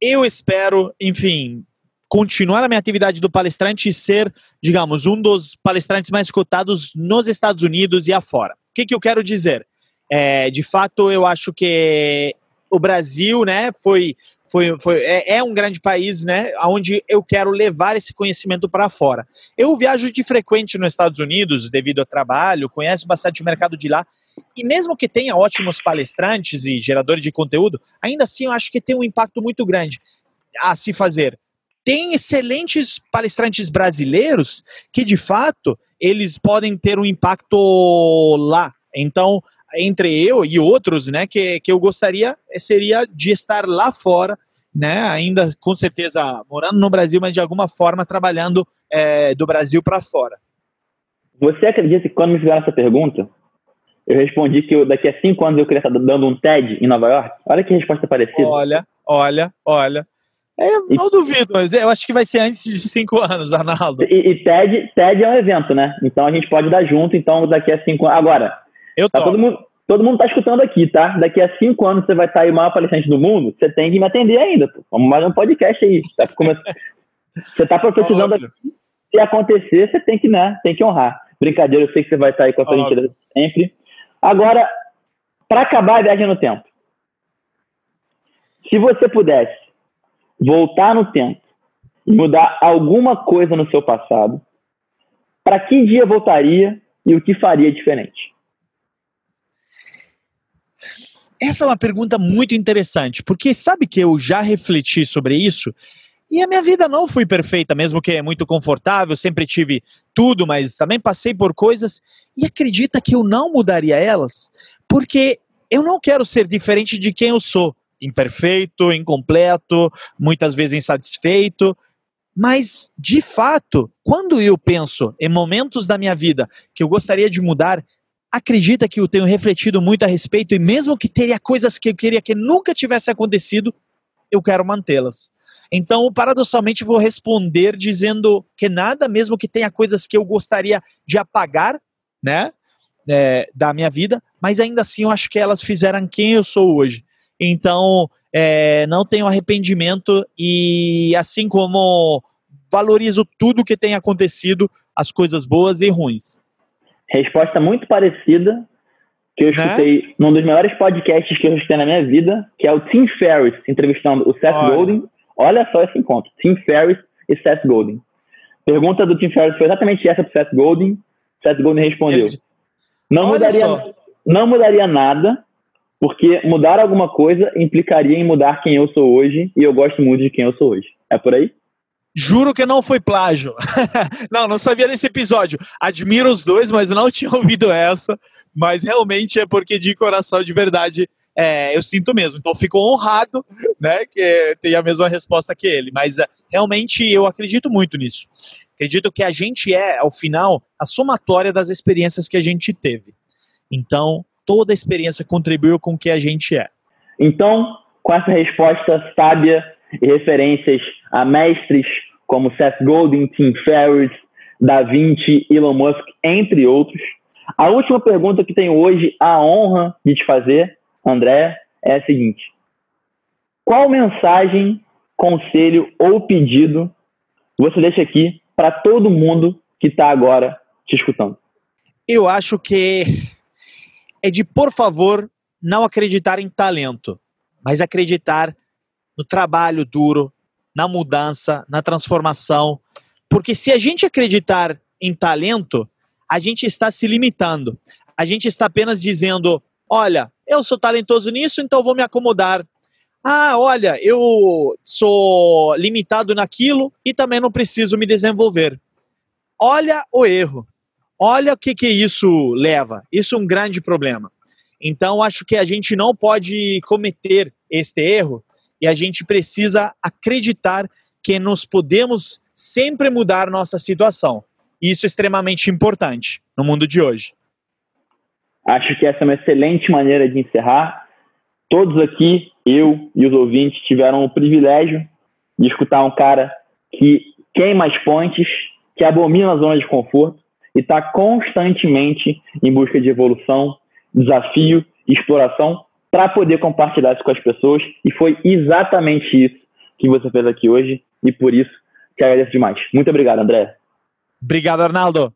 [SPEAKER 2] eu espero, enfim, continuar a minha atividade do palestrante e ser, digamos, um dos palestrantes mais cotados nos Estados Unidos e afora. O que, que eu quero dizer? É, de fato, eu acho que o Brasil, né, foi, foi, foi é, é, um grande país, né, onde eu quero levar esse conhecimento para fora. Eu viajo de frequente nos Estados Unidos devido ao trabalho, conheço bastante o mercado de lá e mesmo que tenha ótimos palestrantes e geradores de conteúdo, ainda assim eu acho que tem um impacto muito grande a se fazer. Tem excelentes palestrantes brasileiros que, de fato, eles podem ter um impacto lá. Então, entre eu e outros, né, que, que eu gostaria seria de estar lá fora, né, ainda com certeza morando no Brasil, mas de alguma forma trabalhando é, do Brasil para fora.
[SPEAKER 1] Você acredita que quando me fizeram essa pergunta, eu respondi que eu, daqui a cinco anos eu queria estar dando um TED em Nova York. Olha que resposta parecida.
[SPEAKER 2] Olha, olha, olha. É, não e, duvido, mas eu acho que vai ser antes de cinco anos, Arnaldo.
[SPEAKER 1] E, e, TED, TED é um evento, né? Então a gente pode dar junto, então daqui a cinco anos. Agora,
[SPEAKER 2] eu
[SPEAKER 1] tá todo mundo, todo mundo tá escutando aqui, tá? Daqui a cinco anos você vai estar aí o maior palestrante do mundo, você tem que me atender ainda. Pô. Vamos mais um podcast aí. Tá você tá profetizando aqui. Se acontecer, você tem que, né? Tem que honrar. Brincadeira, eu sei que você vai estar aí com a sua gentileza sempre. Agora, para acabar a viagem no tempo, se você pudesse voltar no tempo e mudar alguma coisa no seu passado, para que dia voltaria e o que faria diferente?
[SPEAKER 2] Essa é uma pergunta muito interessante, porque sabe que eu já refleti sobre isso? E a minha vida não foi perfeita, mesmo que é muito confortável, sempre tive tudo, mas também passei por coisas. E acredita que eu não mudaria elas, porque eu não quero ser diferente de quem eu sou, imperfeito, incompleto, muitas vezes insatisfeito, mas de fato, quando eu penso em momentos da minha vida que eu gostaria de mudar, acredita que eu tenho refletido muito a respeito e mesmo que teria coisas que eu queria que nunca tivesse acontecido, eu quero mantê-las. Então, paradoxalmente, vou responder dizendo que nada, mesmo que tenha coisas que eu gostaria de apagar, né, é, da minha vida, mas ainda assim eu acho que elas fizeram quem eu sou hoje. Então, é, não tenho arrependimento e assim como valorizo tudo que tem acontecido, as coisas boas e ruins.
[SPEAKER 1] Resposta muito parecida que eu né? escutei né? num dos maiores podcasts que eu escutei na minha vida, que é o Tim Ferriss entrevistando o Seth Olha. Godin Olha só esse encontro. Tim Ferriss e Seth Godin. Pergunta do Tim Ferriss foi exatamente essa para Seth Godin. Seth Godin respondeu. Não mudaria, não mudaria nada, porque mudar alguma coisa implicaria em mudar quem eu sou hoje, e eu gosto muito de quem eu sou hoje. É por aí?
[SPEAKER 2] Juro que não foi plágio. não, não sabia desse episódio. Admiro os dois, mas não tinha ouvido essa. Mas realmente é porque de coração, de verdade, é, eu sinto mesmo. Então fico honrado, né, que tenha a mesma resposta que ele. Mas é, realmente eu acredito muito nisso. Acredito que a gente é, ao final, a somatória das experiências que a gente teve. Então, toda a experiência contribuiu com o que a gente é.
[SPEAKER 1] Então, com essa resposta sábia e referências a mestres como Seth Godin, Tim Ferriss, Da Vinci, Elon Musk, entre outros. A última pergunta que tenho hoje a honra de te fazer, André, é a seguinte: qual mensagem, conselho ou pedido você deixa aqui para todo mundo que está agora te escutando?
[SPEAKER 2] Eu acho que é de, por favor, não acreditar em talento, mas acreditar no trabalho duro, na mudança, na transformação. Porque se a gente acreditar em talento, a gente está se limitando. A gente está apenas dizendo: olha, eu sou talentoso nisso, então vou me acomodar. Ah, olha, eu sou limitado naquilo e também não preciso me desenvolver. Olha o erro. Olha o que, que isso leva. Isso é um grande problema. Então, acho que a gente não pode cometer este erro e a gente precisa acreditar que nós podemos sempre mudar nossa situação. Isso é extremamente importante no mundo de hoje.
[SPEAKER 1] Acho que essa é uma excelente maneira de encerrar. Todos aqui, eu e os ouvintes, tiveram o privilégio de escutar um cara que queima as pontes, que abomina a zona de conforto e está constantemente em busca de evolução, desafio exploração para poder compartilhar isso com as pessoas. E foi exatamente isso que você fez aqui hoje. E por isso te agradeço demais. Muito obrigado, André.
[SPEAKER 2] Obrigado, Arnaldo.